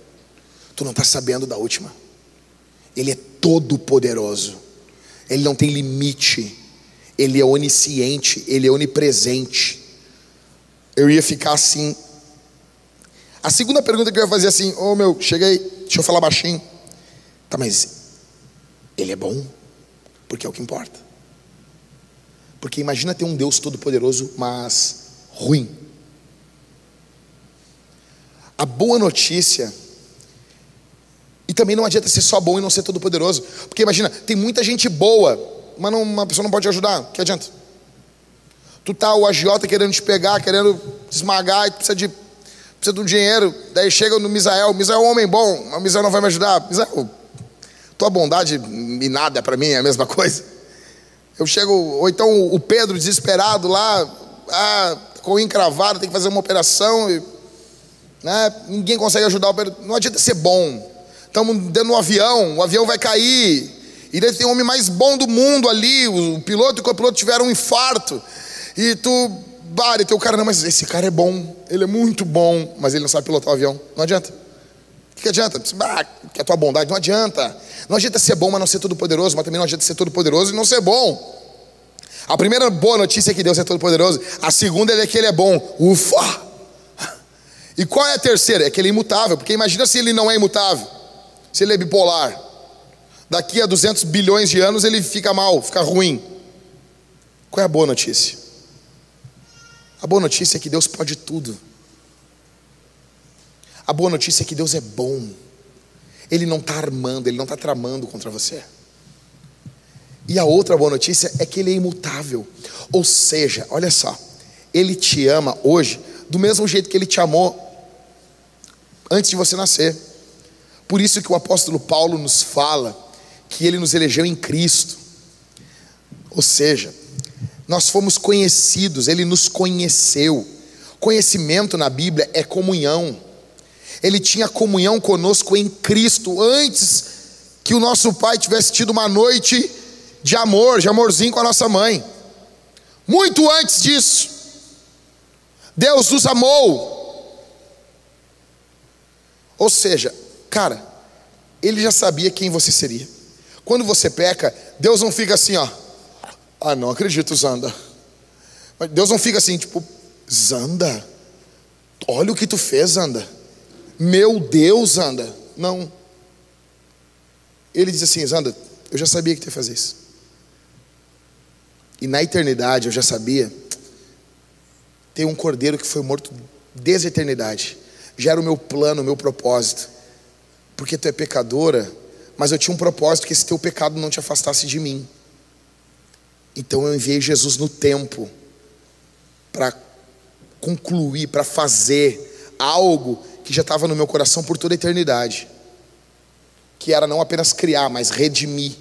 Tu não está sabendo da última. Ele é todo poderoso. Ele não tem limite. Ele é onisciente, ele é onipresente. Eu ia ficar assim. A segunda pergunta que eu ia fazer assim: Ô oh, meu, cheguei, deixa eu falar baixinho. Tá, mas ele é bom? Porque é o que importa. Porque imagina ter um Deus todo-poderoso, mas ruim. A boa notícia, e também não adianta ser só bom e não ser todo-poderoso, porque imagina, tem muita gente boa, mas não, uma pessoa não pode ajudar, que adianta? Tu tá o agiota querendo te pegar, querendo te esmagar, e precisa de, precisa um dinheiro, daí chega no Misael, Misael é um homem bom, mas Misael não vai me ajudar, Misael, tua bondade e nada para mim é a mesma coisa. Eu chego, ou então o Pedro desesperado lá, ah, com encravado, tem que fazer uma operação, e, né, ninguém consegue ajudar o Pedro. Não adianta ser bom. Estamos dentro do avião, o avião vai cair. E daí tem o homem mais bom do mundo ali, o piloto e o copiloto tiveram um infarto. E tu, bare, teu cara, não, mas esse cara é bom, ele é muito bom, mas ele não sabe pilotar o avião. Não adianta. O que adianta? Ah, que a tua bondade, não adianta. Não adianta ser bom, mas não ser todo poderoso, mas também não adianta ser todo poderoso e não ser bom. A primeira boa notícia é que Deus é todo poderoso. A segunda é que ele é bom. Ufa! E qual é a terceira? É que ele é imutável. Porque imagina se ele não é imutável. Se ele é bipolar. Daqui a 200 bilhões de anos ele fica mal, fica ruim. Qual é a boa notícia? A boa notícia é que Deus pode tudo. A boa notícia é que Deus é bom. Ele não está armando, Ele não está tramando contra você. E a outra boa notícia é que Ele é imutável. Ou seja, olha só, Ele te ama hoje do mesmo jeito que Ele te amou antes de você nascer. Por isso que o apóstolo Paulo nos fala que Ele nos elegeu em Cristo. Ou seja, nós fomos conhecidos, Ele nos conheceu. Conhecimento na Bíblia é comunhão ele tinha comunhão conosco em Cristo, antes que o nosso pai tivesse tido uma noite de amor, de amorzinho com a nossa mãe. Muito antes disso, Deus nos amou. Ou seja, cara, ele já sabia quem você seria. Quando você peca, Deus não fica assim, ó. Ah, não acredito, Zanda. Deus não fica assim, tipo, Zanda, olha o que tu fez, Zanda. Meu Deus, anda. Não. Ele diz assim: Zanda, eu já sabia que tu ia fazer isso. E na eternidade eu já sabia. Tem um cordeiro que foi morto desde a eternidade. Já era o meu plano, o meu propósito. Porque tu é pecadora, mas eu tinha um propósito que esse teu pecado não te afastasse de mim. Então eu enviei Jesus no tempo para concluir, para fazer algo que já estava no meu coração por toda a eternidade, que era não apenas criar, mas redimir.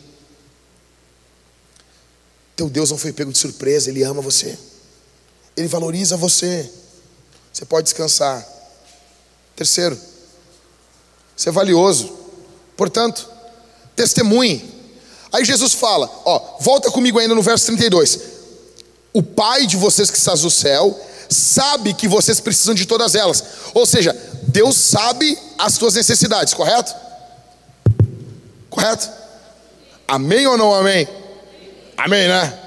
Teu Deus não foi pego de surpresa, Ele ama você, Ele valoriza você. Você pode descansar. Terceiro, você é valioso, portanto, testemunhe. Aí Jesus fala: Ó, volta comigo ainda no verso 32. O Pai de vocês que está no céu sabe que vocês precisam de todas elas. Ou seja, Deus sabe as suas necessidades, correto? Correto? Amém ou não amém? Amém, né?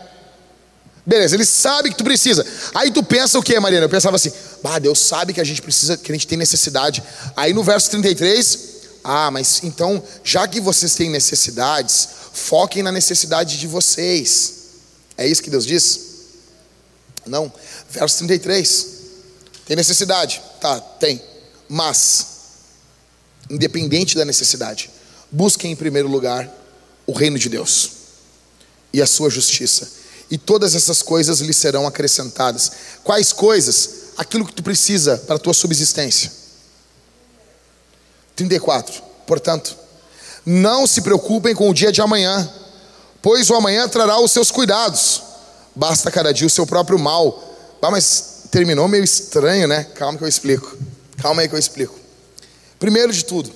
Beleza, ele sabe que tu precisa. Aí tu pensa o que, Mariana? Eu pensava assim, ah, Deus sabe que a gente precisa, que a gente tem necessidade. Aí no verso 33, ah, mas então, já que vocês têm necessidades, foquem na necessidade de vocês. É isso que Deus diz? Não. Verso 33. Tem necessidade? Tá, tem. Mas, independente da necessidade, busquem em primeiro lugar o reino de Deus e a sua justiça, e todas essas coisas lhe serão acrescentadas. Quais coisas? Aquilo que tu precisa para a tua subsistência. 34. Portanto, não se preocupem com o dia de amanhã, pois o amanhã trará os seus cuidados. Basta cada dia o seu próprio mal. Ah, mas terminou meio estranho, né? Calma que eu explico. Calma aí que eu explico. Primeiro de tudo,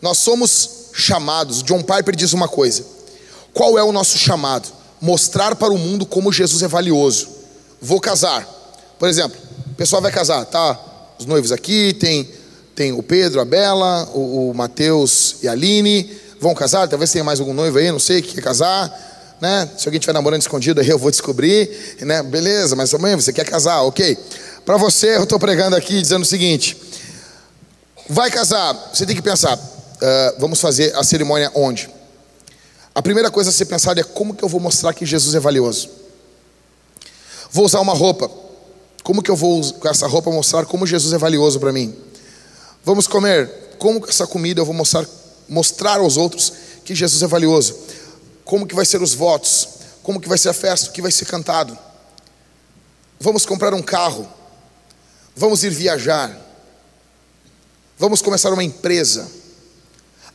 nós somos chamados. John Piper diz uma coisa: qual é o nosso chamado? Mostrar para o mundo como Jesus é valioso. Vou casar. Por exemplo, o pessoal vai casar, tá? Os noivos aqui, tem, tem o Pedro, a Bela, o, o Mateus e a Aline. Vão casar, talvez tenha mais algum noivo aí, não sei, que quer casar né? Se alguém estiver namorando escondido aí, eu vou descobrir, né? Beleza, mas amanhã você quer casar, ok? Para você, eu estou pregando aqui dizendo o seguinte: vai casar, você tem que pensar, uh, vamos fazer a cerimônia onde? A primeira coisa a ser pensada é como que eu vou mostrar que Jesus é valioso. Vou usar uma roupa. Como que eu vou com essa roupa mostrar como Jesus é valioso para mim? Vamos comer. Como com essa comida eu vou mostrar mostrar aos outros que Jesus é valioso? Como que vai ser os votos? Como que vai ser a festa? O que vai ser cantado? Vamos comprar um carro. Vamos ir viajar. Vamos começar uma empresa.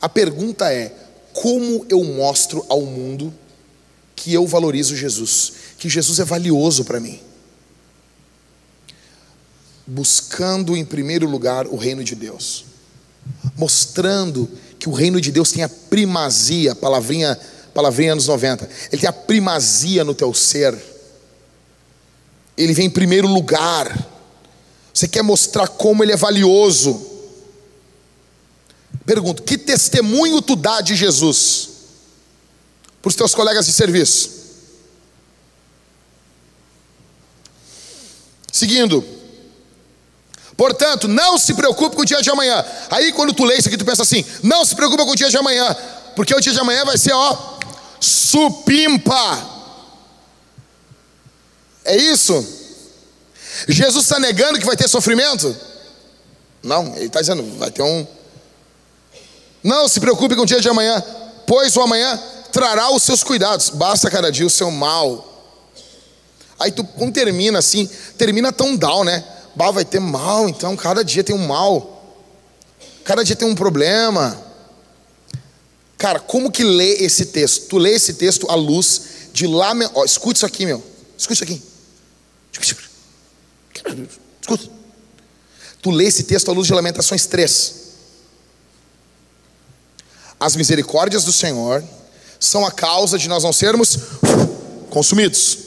A pergunta é: como eu mostro ao mundo que eu valorizo Jesus, que Jesus é valioso para mim? Buscando em primeiro lugar o reino de Deus, mostrando que o reino de Deus tem a primazia, palavrinha, palavrinha anos 90, ele tem a primazia no teu ser, ele vem em primeiro lugar. Você quer mostrar como ele é valioso. Pergunto: que testemunho tu dá de Jesus para os teus colegas de serviço? Seguindo, portanto, não se preocupe com o dia de amanhã. Aí, quando tu lê isso aqui, tu pensa assim: não se preocupe com o dia de amanhã, porque o dia de amanhã vai ser, ó, supimpa. É isso? Jesus está negando que vai ter sofrimento? Não, ele está dizendo, vai ter um não se preocupe com o dia de amanhã, pois o amanhã trará os seus cuidados. Basta cada dia o seu mal. Aí tu quando termina assim, termina tão down, né? Bah, vai ter mal, então cada dia tem um mal. Cada dia tem um problema. Cara, como que lê esse texto? Tu lê esse texto à luz de lá, ó, isso aqui, meu. Escute isso aqui. Escuta. Tu lê esse texto à luz de Lamentações 3. As misericórdias do Senhor são a causa de nós não sermos consumidos.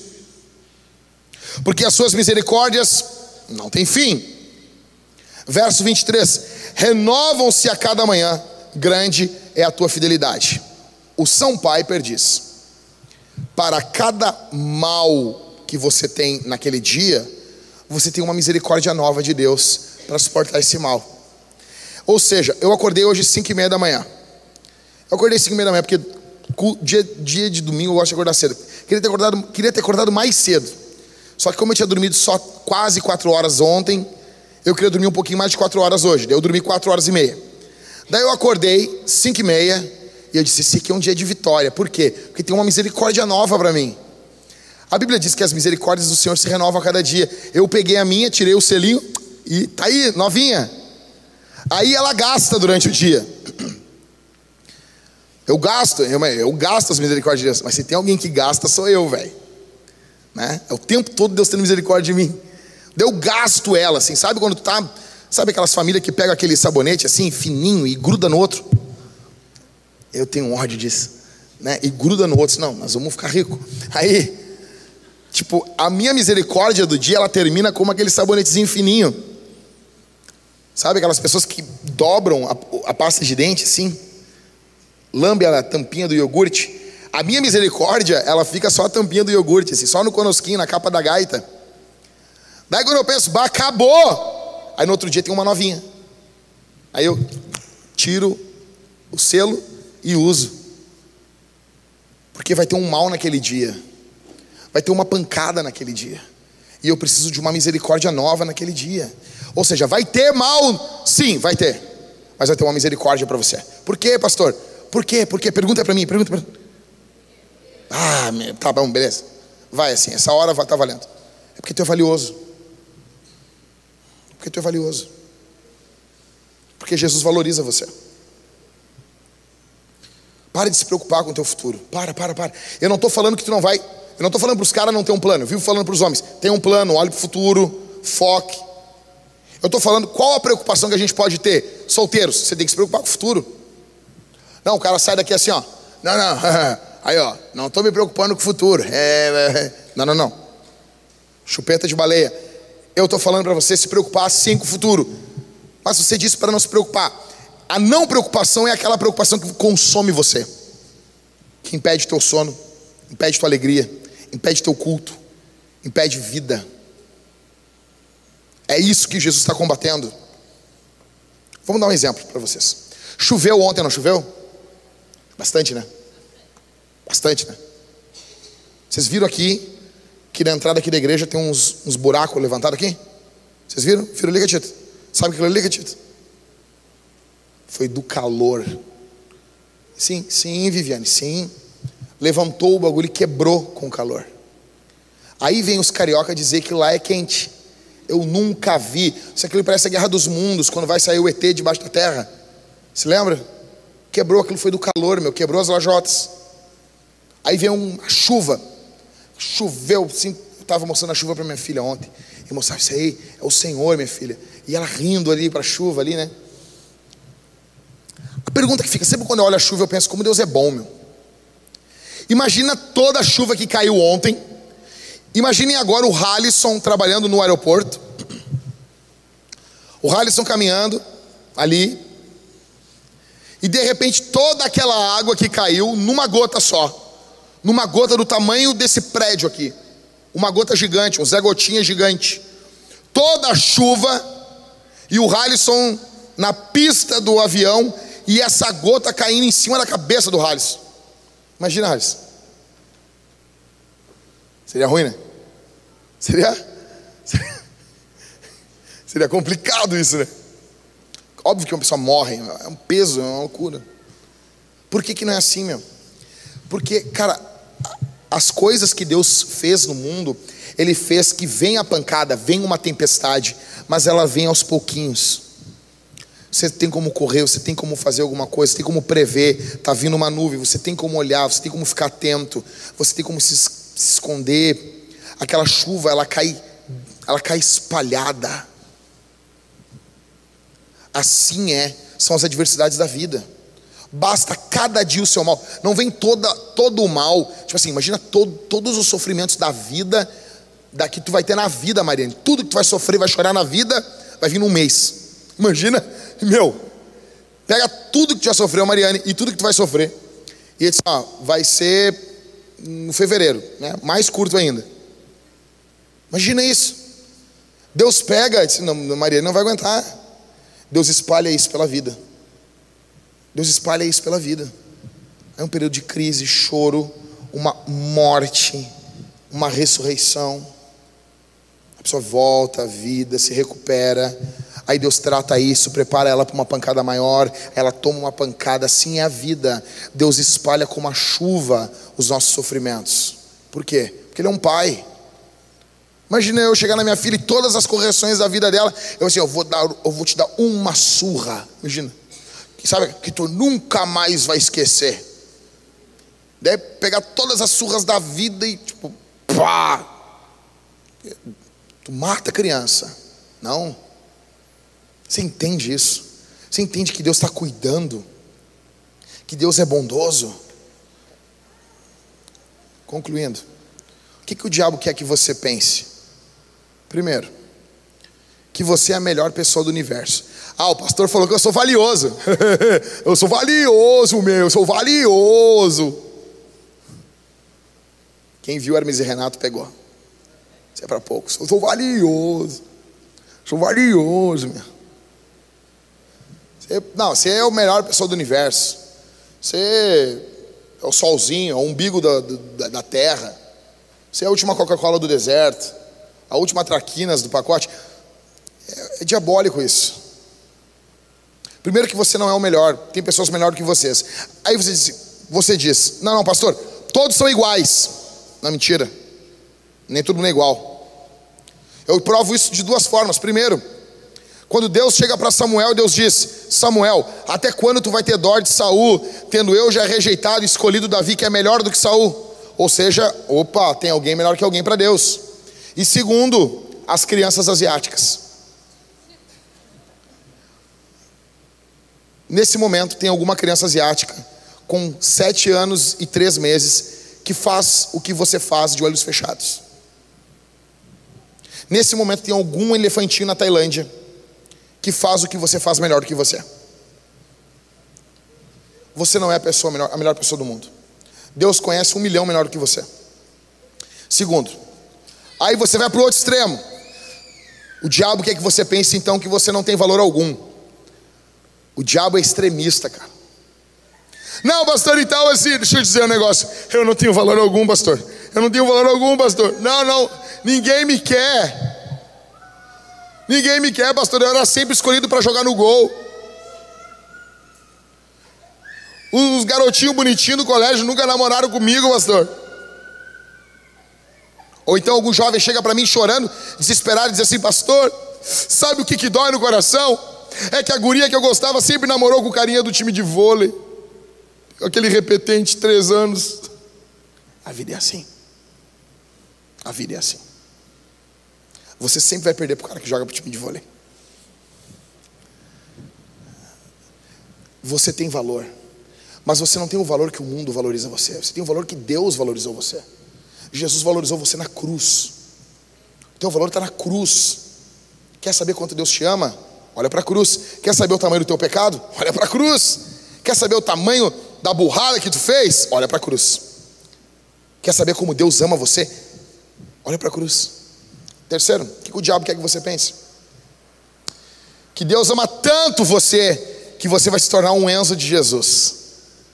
Porque as suas misericórdias não têm fim. Verso 23: Renovam-se a cada manhã, grande é a tua fidelidade. O São Piper diz: Para cada mal que você tem naquele dia, você tem uma misericórdia nova de Deus para suportar esse mal. Ou seja, eu acordei hoje às 5 e meia da manhã. Eu acordei 5 da manhã, porque dia, dia de domingo eu gosto de acordar cedo. Queria ter acordado, queria ter acordado mais cedo. Só que como eu tinha dormido só quase 4 horas ontem, eu queria dormir um pouquinho mais de 4 horas hoje. Daí eu dormi 4 horas e meia. Daí eu acordei 5 e meia e eu disse, esse aqui é um dia de vitória. Por quê? Porque tem uma misericórdia nova para mim. A Bíblia diz que as misericórdias do Senhor se renovam a cada dia. Eu peguei a minha, tirei o selinho e tá aí, novinha. Aí ela gasta durante o dia. Eu gasto, eu, eu gasto as misericórdias mas se tem alguém que gasta, sou eu, velho. Né? É o tempo todo Deus tendo misericórdia de mim. Eu gasto ela, assim, sabe quando tu tá. Sabe aquelas famílias que pegam aquele sabonete assim, fininho, e gruda no outro? Eu tenho ódio disso. Né? E gruda no outro, não, nós vamos ficar rico. Aí, tipo, a minha misericórdia do dia, ela termina como aquele sabonetezinho fininho. Sabe aquelas pessoas que dobram a, a pasta de dente assim? lambe a tampinha do iogurte. A minha misericórdia, ela fica só a tampinha do iogurte, assim, só no conosquinho, na capa da gaita. Daí quando eu penso, bah, acabou! Aí no outro dia tem uma novinha. Aí eu tiro o selo e uso. Porque vai ter um mal naquele dia. Vai ter uma pancada naquele dia. E eu preciso de uma misericórdia nova naquele dia. Ou seja, vai ter mal, sim, vai ter. Mas vai ter uma misericórdia para você. Por quê, pastor? Por quê? Por quê? Pergunta para mim, pergunta para. Ah, tá bom, beleza. Vai assim, essa hora estar tá valendo. É porque tu é valioso. Porque tu é valioso. Porque Jesus valoriza você. Pare de se preocupar com o teu futuro. Para, para, para. Eu não estou falando que tu não vai. Eu não estou falando para os caras não ter um plano. Eu vivo falando para os homens. Tem um plano, olhe para o futuro, foque. Eu estou falando qual a preocupação que a gente pode ter. Solteiros, você tem que se preocupar com o futuro. Não, o cara sai daqui assim, ó. Não, não. Aí, ó. Não estou me preocupando com o futuro. É, é, é. Não, não, não. Chupeta de baleia. Eu estou falando para você se preocupar sim com o futuro. Mas você disse para não se preocupar. A não preocupação é aquela preocupação que consome você, que impede teu sono, impede tua alegria, impede teu culto, impede vida. É isso que Jesus está combatendo. Vamos dar um exemplo para vocês. Choveu ontem, não choveu? Bastante, né? Bastante, né? Vocês viram aqui que na entrada aqui da igreja tem uns, uns buracos levantados aqui? Vocês viram? Viram ali, Gatito? Sabe aquilo ali, Gatito? Foi do calor. Sim, sim, Viviane, sim. Levantou o bagulho e quebrou com o calor. Aí vem os carioca dizer que lá é quente. Eu nunca vi. Isso aquilo parece a guerra dos mundos, quando vai sair o ET debaixo da terra. Se lembra? Quebrou, aquilo foi do calor, meu, quebrou as lajotas. Aí vem uma chuva. Choveu, estava mostrando a chuva para minha filha ontem. E mostrava isso aí, é o Senhor, minha filha. E ela rindo ali para a chuva ali, né? A pergunta que fica, sempre quando eu olho a chuva, eu penso, como Deus é bom, meu. Imagina toda a chuva que caiu ontem Imaginem agora o Halisson trabalhando no aeroporto. O Halisson caminhando ali. E de repente toda aquela água que caiu numa gota só. Numa gota do tamanho desse prédio aqui. Uma gota gigante, um Zé Gotinha gigante. Toda a chuva e o Halisson na pista do avião e essa gota caindo em cima da cabeça do Halisson. Imagina, Halisson. Seria ruim, né? Seria, seria, complicado isso, né? Óbvio que uma pessoa morre, é um peso, é uma loucura. Por que, que não é assim, meu? Porque, cara, as coisas que Deus fez no mundo, Ele fez que vem a pancada, vem uma tempestade, mas ela vem aos pouquinhos. Você tem como correr, você tem como fazer alguma coisa, você tem como prever, está vindo uma nuvem, você tem como olhar, você tem como ficar atento, você tem como se, se esconder. Aquela chuva, ela cai, ela cai espalhada. Assim é, são as adversidades da vida. Basta cada dia o seu mal. Não vem toda, todo o mal. Tipo assim, imagina todo, todos os sofrimentos da vida, daqui tu vai ter na vida, Mariane. Tudo que tu vai sofrer, vai chorar na vida, vai vir num mês. Imagina, meu, pega tudo que tu já sofreu, Mariane, e tudo que tu vai sofrer. E ele disse, ó, vai ser no fevereiro, né? Mais curto ainda. Imagina isso. Deus pega e diz, não, Mariane não vai aguentar. Deus espalha isso pela vida. Deus espalha isso pela vida. É um período de crise, choro, uma morte, uma ressurreição. A pessoa volta à vida, se recupera. Aí Deus trata isso, prepara ela para uma pancada maior, ela toma uma pancada, assim é a vida. Deus espalha como a chuva os nossos sofrimentos. Por quê? Porque Ele é um pai. Imagina eu chegar na minha filha e todas as correções da vida dela, eu assim, eu vou dar, eu vou te dar uma surra. Imagina. Sabe que tu nunca mais vai esquecer. Deve pegar todas as surras da vida e tipo, pá. Tu mata a criança. Não. Você entende isso? Você entende que Deus está cuidando? Que Deus é bondoso? Concluindo, o que, que o diabo quer que você pense? Primeiro, que você é a melhor pessoa do universo. Ah, o pastor falou que eu sou valioso. eu sou valioso, meu, eu sou valioso. Quem viu Hermes e Renato pegou. Isso é para poucos. Eu sou valioso. Sou valioso, meu. Você, não, você é a melhor pessoa do universo. Você é o solzinho, é o umbigo da, da, da terra. Você é a última Coca-Cola do deserto. A última traquinas do pacote. É, é diabólico isso. Primeiro que você não é o melhor, tem pessoas melhores que vocês. Aí você diz, você diz, não, não, pastor, todos são iguais. Não, mentira. Nem todo mundo é igual. Eu provo isso de duas formas. Primeiro, quando Deus chega para Samuel, Deus diz: Samuel, até quando tu vai ter dó de Saul, tendo eu já rejeitado e escolhido Davi, que é melhor do que Saul? Ou seja, opa, tem alguém melhor que alguém para Deus. E segundo, as crianças asiáticas. Nesse momento, tem alguma criança asiática com sete anos e três meses que faz o que você faz de olhos fechados. Nesse momento, tem algum elefantinho na Tailândia que faz o que você faz melhor do que você. Você não é a pessoa melhor, a melhor pessoa do mundo. Deus conhece um milhão melhor do que você. Segundo, aí você vai para o outro extremo. O diabo quer que você pense então que você não tem valor algum. O diabo é extremista, cara. Não, pastor, então assim, deixa eu dizer um negócio. Eu não tenho valor algum, pastor. Eu não tenho valor algum, pastor. Não, não, ninguém me quer. Ninguém me quer, pastor. Eu era sempre escolhido para jogar no gol. Os garotinhos bonitinhos do colégio nunca namoraram comigo, pastor. Ou então algum jovem chega para mim chorando, desesperado, e diz assim: Pastor, sabe o que, que dói no coração? É que a guria que eu gostava sempre namorou com o carinha do time de vôlei, aquele repetente, três anos. A vida é assim. A vida é assim. Você sempre vai perder para o cara que joga para o time de vôlei. Você tem valor, mas você não tem o valor que o mundo valoriza você. Você tem o valor que Deus valorizou você. Jesus valorizou você na cruz. O teu valor está na cruz. Quer saber quanto Deus te ama? Olha para a cruz. Quer saber o tamanho do teu pecado? Olha para a cruz. Quer saber o tamanho da burrada que tu fez? Olha para a cruz. Quer saber como Deus ama você? Olha para a cruz. Terceiro, o que o diabo quer que você pense? Que Deus ama tanto você que você vai se tornar um Enzo de Jesus.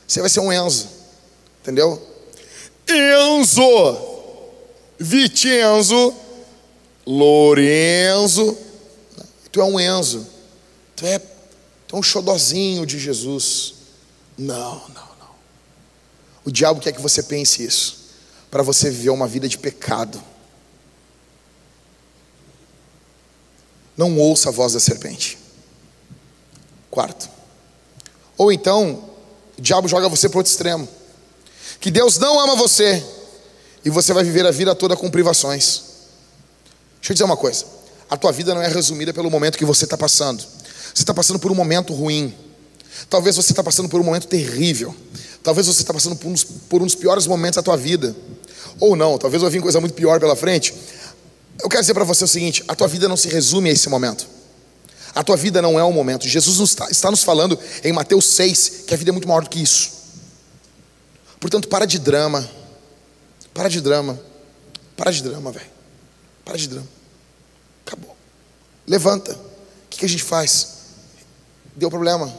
Você vai ser um Enzo, entendeu? Enzo, Vicenzo, Lorenzo. Tu é um Enzo. Tu é, tu é um xodozinho de Jesus. Não, não, não. O diabo quer que você pense isso, para você viver uma vida de pecado. Não ouça a voz da serpente. Quarto. Ou então, o diabo joga você para outro extremo que Deus não ama você e você vai viver a vida toda com privações. Deixa eu dizer uma coisa: a tua vida não é resumida pelo momento que você está passando. Você está passando por um momento ruim. Talvez você está passando por um momento terrível. Talvez você está passando por, uns, por um dos piores momentos da tua vida. Ou não, talvez vai vir coisa muito pior pela frente. Eu quero dizer para você o seguinte: a tua vida não se resume a esse momento. A tua vida não é o momento. Jesus está, está nos falando em Mateus 6 que a vida é muito maior do que isso. Portanto, para de drama. Para de drama. Para de drama, velho. Para de drama. Acabou. Levanta. O que, que a gente faz? Deu problema.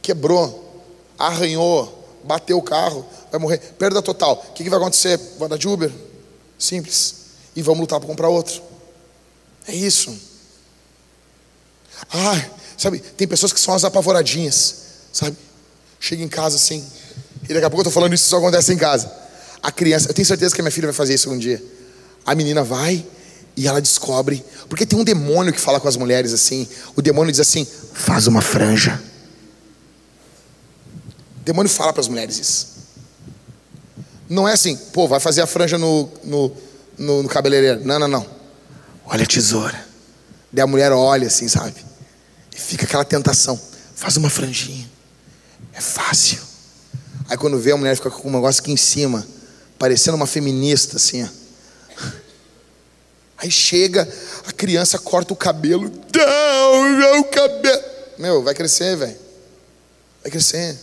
Quebrou. Arranhou. Bateu o carro. Vai morrer. Perda total. O que, que vai acontecer? Vai dar de Uber? Simples. E vamos lutar para comprar outro. É isso. Ah, sabe, tem pessoas que são as apavoradinhas, sabe? Chega em casa assim, e daqui a pouco eu estou falando isso, só acontece em casa. A criança, eu tenho certeza que a minha filha vai fazer isso um dia. A menina vai e ela descobre, porque tem um demônio que fala com as mulheres assim. O demônio diz assim: faz uma franja. O demônio fala para as mulheres isso. Não é assim, pô, vai fazer a franja no, no, no, no cabeleireiro. Não, não, não. Olha a tesoura. Daí a mulher olha assim, sabe? E fica aquela tentação. Faz uma franjinha. É fácil. Aí quando vê a mulher fica com um negócio aqui em cima, parecendo uma feminista assim, ó. Aí chega, a criança corta o cabelo. Não, meu cabelo. Meu, vai crescer, velho. Vai crescer.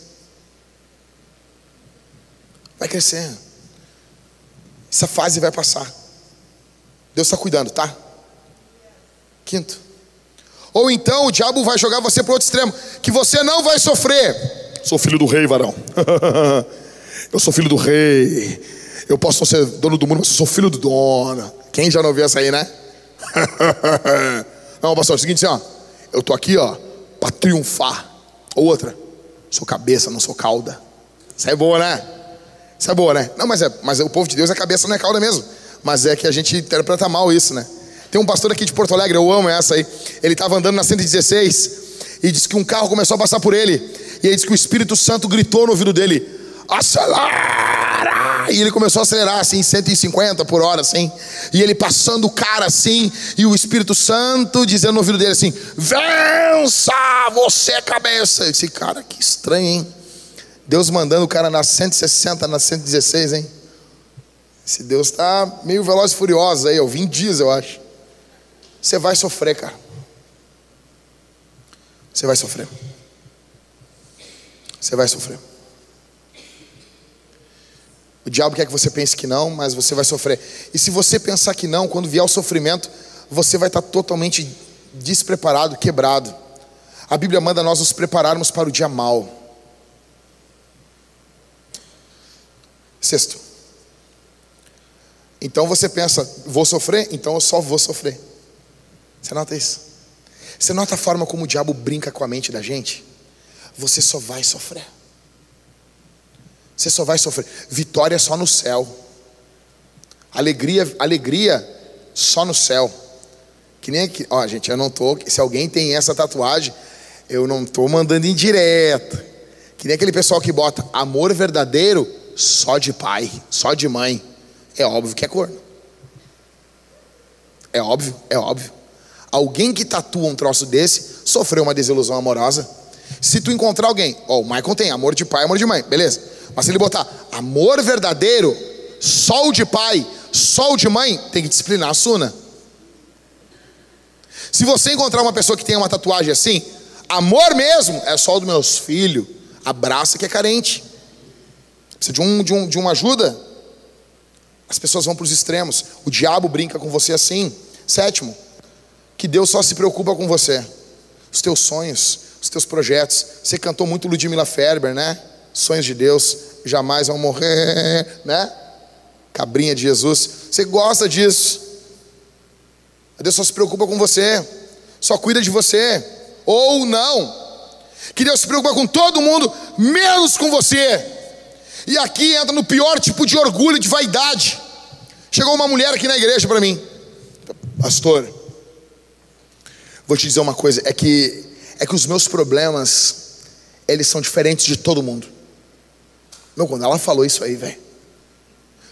Vai crescer. Essa fase vai passar. Deus está cuidando, tá? Quinto. Ou então o diabo vai jogar você para outro extremo, que você não vai sofrer. Sou filho do rei, varão. eu sou filho do rei. Eu posso não ser dono do mundo, mas eu sou filho do dono. Quem já não viu essa aí, né? não, pastor, é o seguinte, ó. Eu tô aqui, ó, para triunfar. Outra, sou cabeça, não sou cauda. Isso é boa, né? Isso é boa, né? Não, mas, é, mas o povo de Deus é cabeça, não é cauda mesmo. Mas é que a gente interpreta mal isso, né? Tem um pastor aqui de Porto Alegre, eu amo essa aí. Ele estava andando na 116 e disse que um carro começou a passar por ele. E aí diz que o Espírito Santo gritou no ouvido dele: acelera! E ele começou a acelerar assim, 150 por hora, assim. E ele passando o cara assim, e o Espírito Santo dizendo no ouvido dele assim: vença, você é cabeça. Esse cara, que estranho, hein? Deus mandando o cara na 160, na 116, hein? Esse Deus está meio veloz e furioso aí, eu vim dias, eu acho. Você vai sofrer, cara. Você vai sofrer. Você vai sofrer. O diabo quer que você pense que não, mas você vai sofrer. E se você pensar que não, quando vier o sofrimento, você vai estar totalmente despreparado, quebrado. A Bíblia manda nós nos prepararmos para o dia mal. Sexto. Então você pensa, vou sofrer? Então eu só vou sofrer. Você nota isso? Você nota a forma como o diabo brinca com a mente da gente? Você só vai sofrer. Você só vai sofrer. Vitória só no céu. Alegria, alegria só no céu. Que nem aqui, ó, gente, eu não tô. Se alguém tem essa tatuagem, eu não tô mandando indireto. Que nem aquele pessoal que bota amor verdadeiro só de pai, só de mãe. É óbvio que é corno. É óbvio, é óbvio. Alguém que tatua um troço desse sofreu uma desilusão amorosa. Se tu encontrar alguém, ó, o Michael tem amor de pai, amor de mãe, beleza. Mas se ele botar amor verdadeiro, só o de pai, só o de mãe, tem que disciplinar a suna. Se você encontrar uma pessoa que tem uma tatuagem assim, amor mesmo, é só o dos meus filhos. Abraça que é carente. Precisa de, um, de, um, de uma ajuda. As pessoas vão para os extremos. O diabo brinca com você assim. Sétimo, que Deus só se preocupa com você. Os teus sonhos, os teus projetos. Você cantou muito Ludmilla Ferber, né? Sonhos de Deus jamais vão morrer, né? Cabrinha de Jesus. Você gosta disso. Deus só se preocupa com você, só cuida de você, ou não. Que Deus se preocupa com todo mundo, menos com você. E aqui entra no pior tipo de orgulho, de vaidade. Chegou uma mulher aqui na igreja para mim, pastor. Vou te dizer uma coisa, é que é que os meus problemas eles são diferentes de todo mundo. Meu, quando ela falou isso aí, velho.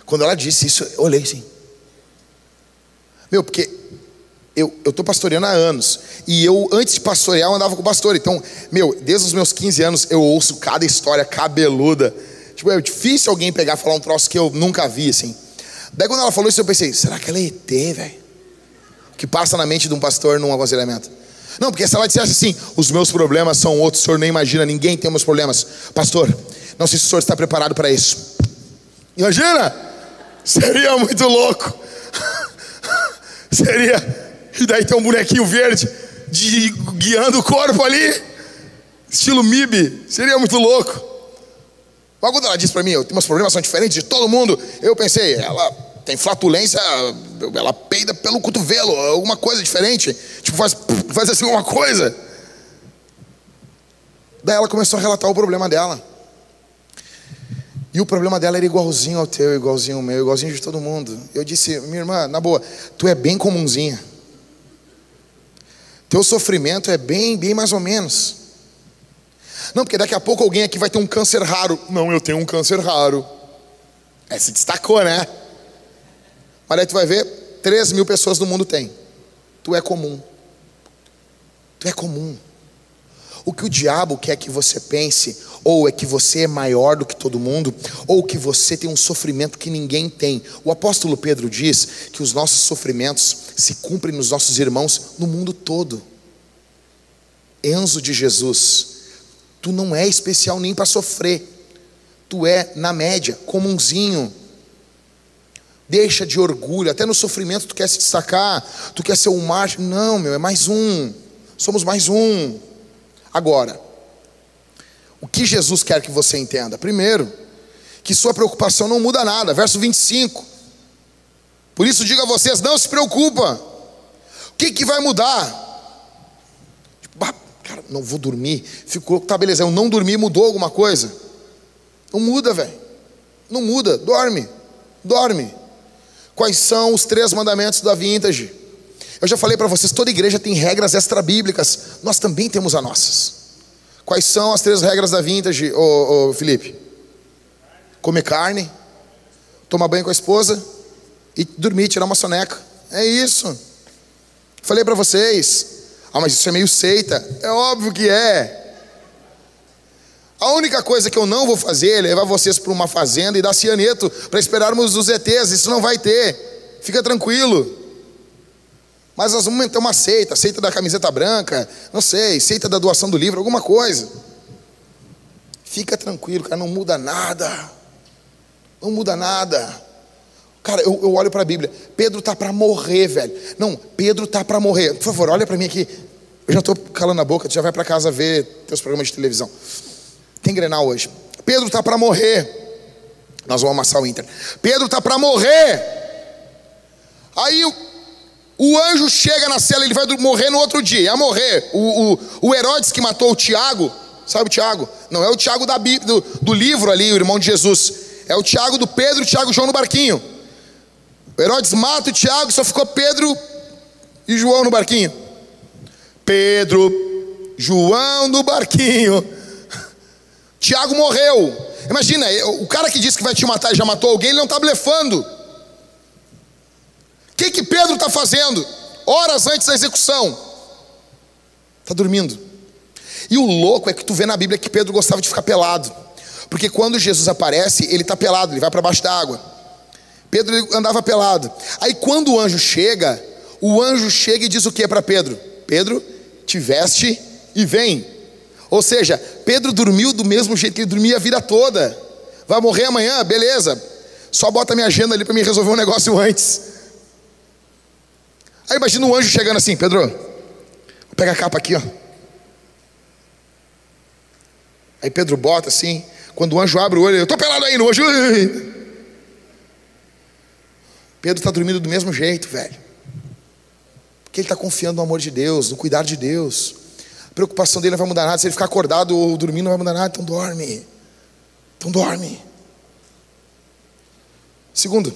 Quando ela disse isso, eu olhei assim. Meu, porque eu estou pastoreando há anos. E eu, antes de pastorear, eu andava com o pastor. Então, meu, desde os meus 15 anos, eu ouço cada história cabeluda. Tipo, é difícil alguém pegar e falar um troço que eu nunca vi, assim. Daí, quando ela falou isso, eu pensei, será que ela é ET, velho? Que passa na mente de um pastor num aconselhamento. Não, porque se ela dissesse assim, os meus problemas são outros, o senhor nem imagina, ninguém tem meus problemas. Pastor, não sei se o senhor está preparado para isso. Imagina! Seria muito louco. Seria e daí tem um bonequinho verde de, guiando o corpo ali, estilo MIB. Seria muito louco. Mas quando ela disse para mim, eu tenho umas problemas são diferentes de todo mundo, eu pensei, ela tem flatulência, ela peida pelo cotovelo, alguma coisa diferente. Tipo, faz, faz assim alguma coisa. Daí ela começou a relatar o problema dela. E o problema dela era igualzinho ao teu, igualzinho ao meu, igualzinho de todo mundo. Eu disse, minha irmã, na boa, tu é bem comunzinha. Teu sofrimento é bem, bem mais ou menos. Não, porque daqui a pouco alguém aqui vai ter um câncer raro. Não, eu tenho um câncer raro. É, se destacou, né? Mas aí tu vai ver, 3 mil pessoas no mundo tem. Tu é comum. Tu é comum. O que o diabo quer que você pense, ou é que você é maior do que todo mundo, ou que você tem um sofrimento que ninguém tem. O apóstolo Pedro diz que os nossos sofrimentos se cumprem nos nossos irmãos no mundo todo. Enzo de Jesus, tu não é especial nem para sofrer, tu é, na média, comunzinho. Deixa de orgulho, até no sofrimento tu quer se destacar, tu quer ser um macho. Não, meu, é mais um, somos mais um. Agora, o que Jesus quer que você entenda? Primeiro, que sua preocupação não muda nada. Verso 25. Por isso digo a vocês, não se preocupa. O que, que vai mudar? Tipo, ah, cara, não vou dormir. Ficou, tá beleza, eu não dormi, mudou alguma coisa? Não muda, velho. Não muda, dorme. Dorme. Quais são os três mandamentos da vintage? Eu já falei para vocês, toda igreja tem regras extra-bíblicas. Nós também temos as nossas. Quais são as três regras da vintage, ô, ô, Felipe? Comer carne, tomar banho com a esposa e dormir, tirar uma soneca. É isso. Falei para vocês. Ah, mas isso é meio seita. É óbvio que é. A única coisa que eu não vou fazer é levar vocês para uma fazenda e dar cianeto para esperarmos os ETs. Isso não vai ter. Fica tranquilo. Mas nós vamos ter uma seita, seita da camiseta branca, não sei, seita da doação do livro, alguma coisa. Fica tranquilo, cara, não muda nada. Não muda nada. Cara, eu, eu olho para a Bíblia. Pedro tá para morrer, velho. Não, Pedro tá para morrer. Por favor, olha para mim aqui. Eu já estou calando a boca, tu já vai para casa ver teus programas de televisão. Tem Grenal hoje. Pedro tá para morrer. Nós vamos amassar o Inter. Pedro está para morrer. Aí o, o, anjo chega na cela, ele vai morrer no outro dia. Ia morrer. O, o, o Herodes que matou o Tiago, sabe o Tiago? Não é o Tiago da, do, do livro ali, o irmão de Jesus. É o Tiago do Pedro, o Tiago e João no barquinho. O Herodes mata o Tiago, só ficou Pedro e João no barquinho. Pedro, João no barquinho. Tiago morreu. Imagina, o cara que disse que vai te matar e já matou alguém, ele não está blefando. Que, que Pedro está fazendo? Horas antes da execução. Está dormindo. E o louco é que tu vê na Bíblia que Pedro gostava de ficar pelado. Porque quando Jesus aparece, ele está pelado, ele vai para baixo da água. Pedro andava pelado. Aí quando o anjo chega, o anjo chega e diz o que para Pedro? Pedro, te veste e vem. Ou seja, Pedro dormiu do mesmo jeito que ele dormia a vida toda. Vai morrer amanhã? Beleza. Só bota minha agenda ali para me resolver um negócio antes. Aí imagina um anjo chegando assim, Pedro, pega a capa aqui, ó. Aí Pedro bota assim, quando o anjo abre o olho, eu tô pelado aí no anjo. Pedro está dormindo do mesmo jeito, velho. Porque ele está confiando no amor de Deus, no cuidar de Deus. A preocupação dele não vai mudar nada. Se ele ficar acordado ou dormindo, não vai mudar nada. Então dorme. Então dorme. Segundo,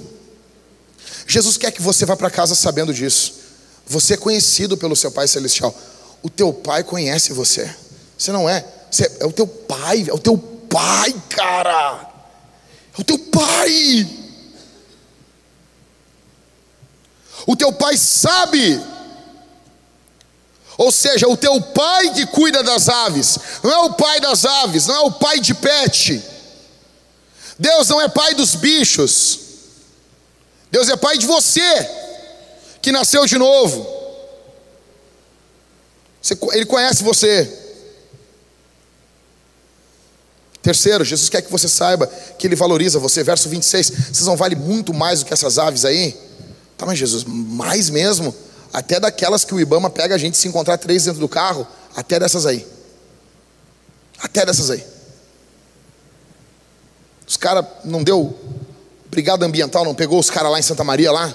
Jesus quer que você vá para casa sabendo disso. Você é conhecido pelo seu Pai Celestial. O teu Pai conhece você. Você não é. Você é o teu Pai. É o teu Pai, cara. É o teu Pai. O teu Pai sabe ou seja, o teu pai que cuida das aves, não é o pai das aves, não é o pai de pet. Deus não é pai dos bichos. Deus é pai de você, que nasceu de novo. Ele conhece você. Terceiro, Jesus quer que você saiba que Ele valoriza você. Verso 26. Vocês não valem muito mais do que essas aves aí? Tá, mas Jesus, mais mesmo? até daquelas que o Ibama pega a gente se encontrar três dentro do carro, até dessas aí. Até dessas aí. Os caras não deu brigada ambiental, não pegou os caras lá em Santa Maria lá?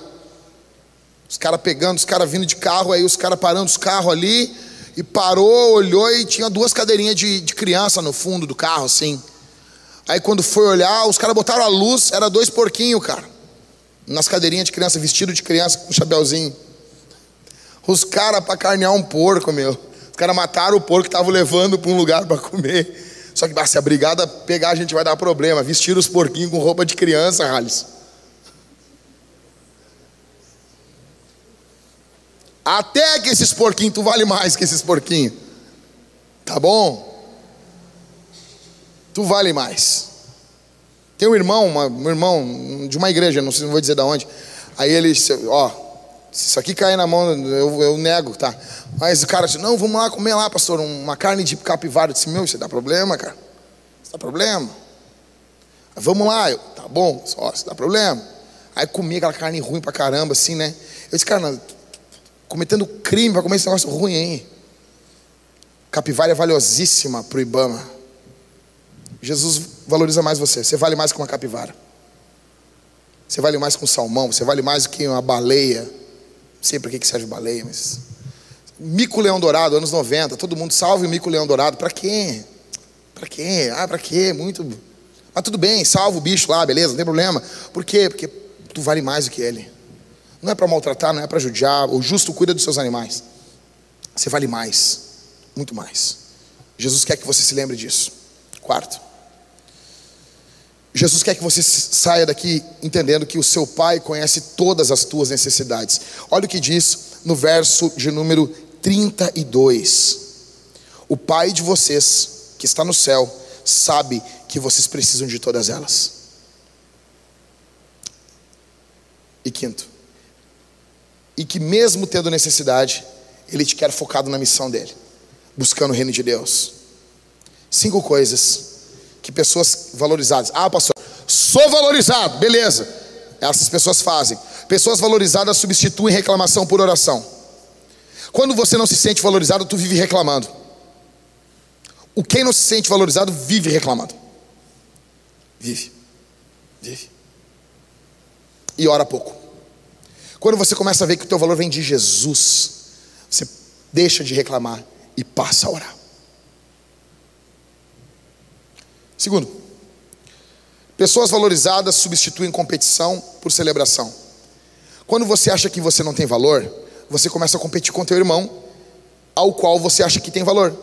Os caras pegando, os caras vindo de carro, aí os caras parando os carros ali, e parou, olhou e tinha duas cadeirinhas de, de criança no fundo do carro, assim. Aí quando foi olhar, os caras botaram a luz, era dois porquinhos, cara. Nas cadeirinhas de criança, vestido de criança, com um chapéuzinho. Os caras para carnear um porco, meu. Os caras mataram o porco que estavam levando para um lugar para comer. Só que se a brigada pegar, a gente vai dar problema. Vestir os porquinhos com roupa de criança, Rales. Até que esses porquinhos, tu vale mais que esses porquinhos. Tá bom? Tu vale mais. Tem um irmão, uma, um irmão de uma igreja, não sei, não vou dizer de onde. Aí ele, ó, se isso aqui cair na mão, eu, eu nego, tá? Mas o cara disse, não, vamos lá comer lá, pastor, uma carne de capivara. Eu disse, meu, isso dá problema, cara. Isso dá problema. Vamos lá, eu, tá bom, só, isso dá problema. Aí comi aquela carne ruim pra caramba, assim, né? Eu disse, cara, cometendo crime para comer esse negócio ruim, hein? Capivara é valiosíssima pro Ibama. Jesus valoriza mais você. Você vale mais que uma capivara. Você vale mais que um salmão. Você vale mais que uma baleia. Não sei para que serve baleia, mas. Mico Leão Dourado, anos 90, todo mundo salve o Mico Leão Dourado. Para quê? Para quê? Ah, para quê? Muito. Mas tudo bem, salva o bicho lá, beleza, não tem problema. Por quê? Porque tu vale mais do que ele. Não é para maltratar, não é para judiar. O justo cuida dos seus animais. Você vale mais, muito mais. Jesus quer que você se lembre disso. Quarto. Jesus quer que você saia daqui entendendo que o seu Pai conhece todas as tuas necessidades. Olha o que diz no verso de número 32. O Pai de vocês, que está no céu, sabe que vocês precisam de todas elas. E quinto, e que mesmo tendo necessidade, Ele te quer focado na missão dele, buscando o reino de Deus. Cinco coisas que pessoas valorizadas, ah, pastor, sou valorizado, beleza, essas pessoas fazem. Pessoas valorizadas substituem reclamação por oração. Quando você não se sente valorizado, tu vive reclamando. O quem não se sente valorizado vive reclamando. Vive. Vive. E ora pouco. Quando você começa a ver que o teu valor vem de Jesus, você deixa de reclamar e passa a orar. Segundo, pessoas valorizadas substituem competição por celebração. Quando você acha que você não tem valor, você começa a competir com teu irmão, ao qual você acha que tem valor.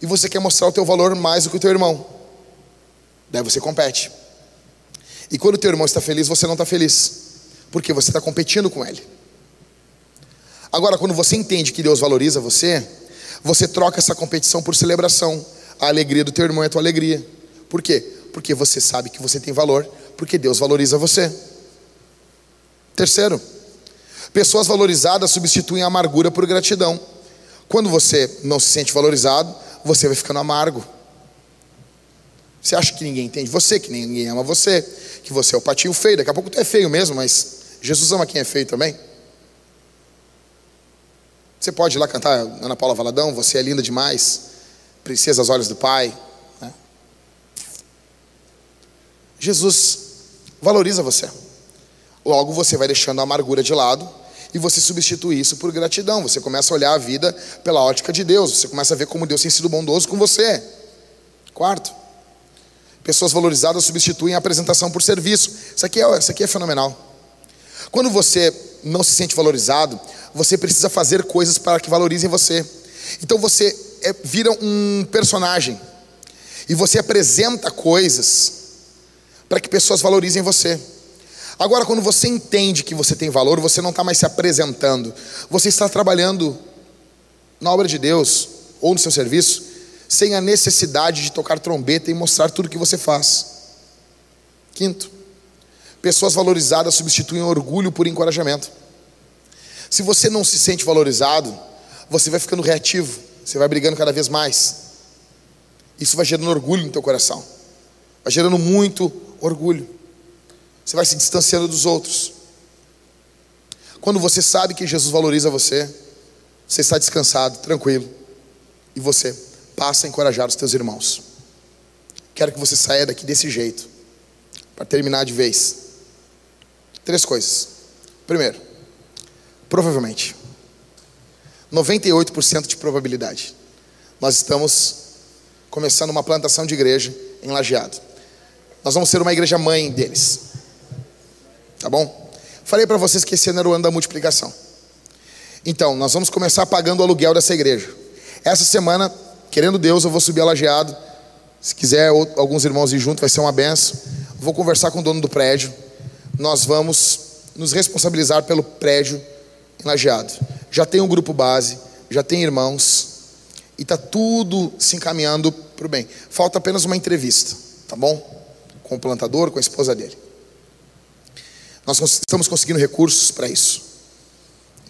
E você quer mostrar o teu valor mais do que o teu irmão. Daí você compete. E quando o teu irmão está feliz, você não está feliz. Porque você está competindo com ele. Agora, quando você entende que Deus valoriza você, você troca essa competição por celebração. A alegria do teu irmão é tua alegria. Por quê? Porque você sabe que você tem valor, porque Deus valoriza você. Terceiro, pessoas valorizadas substituem a amargura por gratidão. Quando você não se sente valorizado, você vai ficando amargo. Você acha que ninguém entende você, que ninguém ama você, que você é o patinho feio. Daqui a pouco tu é feio mesmo, mas Jesus ama quem é feio também. Você pode ir lá cantar Ana Paula Valadão, você é linda demais, princesa aos olhos do Pai. Né? Jesus valoriza você. Logo você vai deixando a amargura de lado e você substitui isso por gratidão. Você começa a olhar a vida pela ótica de Deus. Você começa a ver como Deus tem sido bondoso com você. Quarto, pessoas valorizadas substituem a apresentação por serviço. Isso aqui é, isso aqui é fenomenal. Quando você não se sente valorizado, você precisa fazer coisas para que valorizem você. Então você é, vira um personagem e você apresenta coisas para que pessoas valorizem você. Agora, quando você entende que você tem valor, você não está mais se apresentando, você está trabalhando na obra de Deus ou no seu serviço, sem a necessidade de tocar trombeta e mostrar tudo que você faz. Quinto, pessoas valorizadas substituem orgulho por encorajamento. Se você não se sente valorizado, você vai ficando reativo, você vai brigando cada vez mais. Isso vai gerando orgulho no teu coração, vai gerando muito orgulho. Você vai se distanciando dos outros. Quando você sabe que Jesus valoriza você, você está descansado, tranquilo, e você passa a encorajar os teus irmãos. Quero que você saia daqui desse jeito, para terminar de vez. Três coisas. Primeiro, provavelmente, 98% de probabilidade, nós estamos começando uma plantação de igreja em Lajeado. Nós vamos ser uma igreja mãe deles. Tá bom? Falei para vocês que esse ano era o ano da multiplicação. Então, nós vamos começar pagando o aluguel dessa igreja. Essa semana, querendo Deus, eu vou subir a lajeado. Se quiser alguns irmãos ir junto, vai ser uma benção. Vou conversar com o dono do prédio. Nós vamos nos responsabilizar pelo prédio em lajeado. Já tem um grupo base, já tem irmãos. E está tudo se encaminhando para o bem. Falta apenas uma entrevista, tá bom? Com o plantador, com a esposa dele. Nós estamos conseguindo recursos para isso.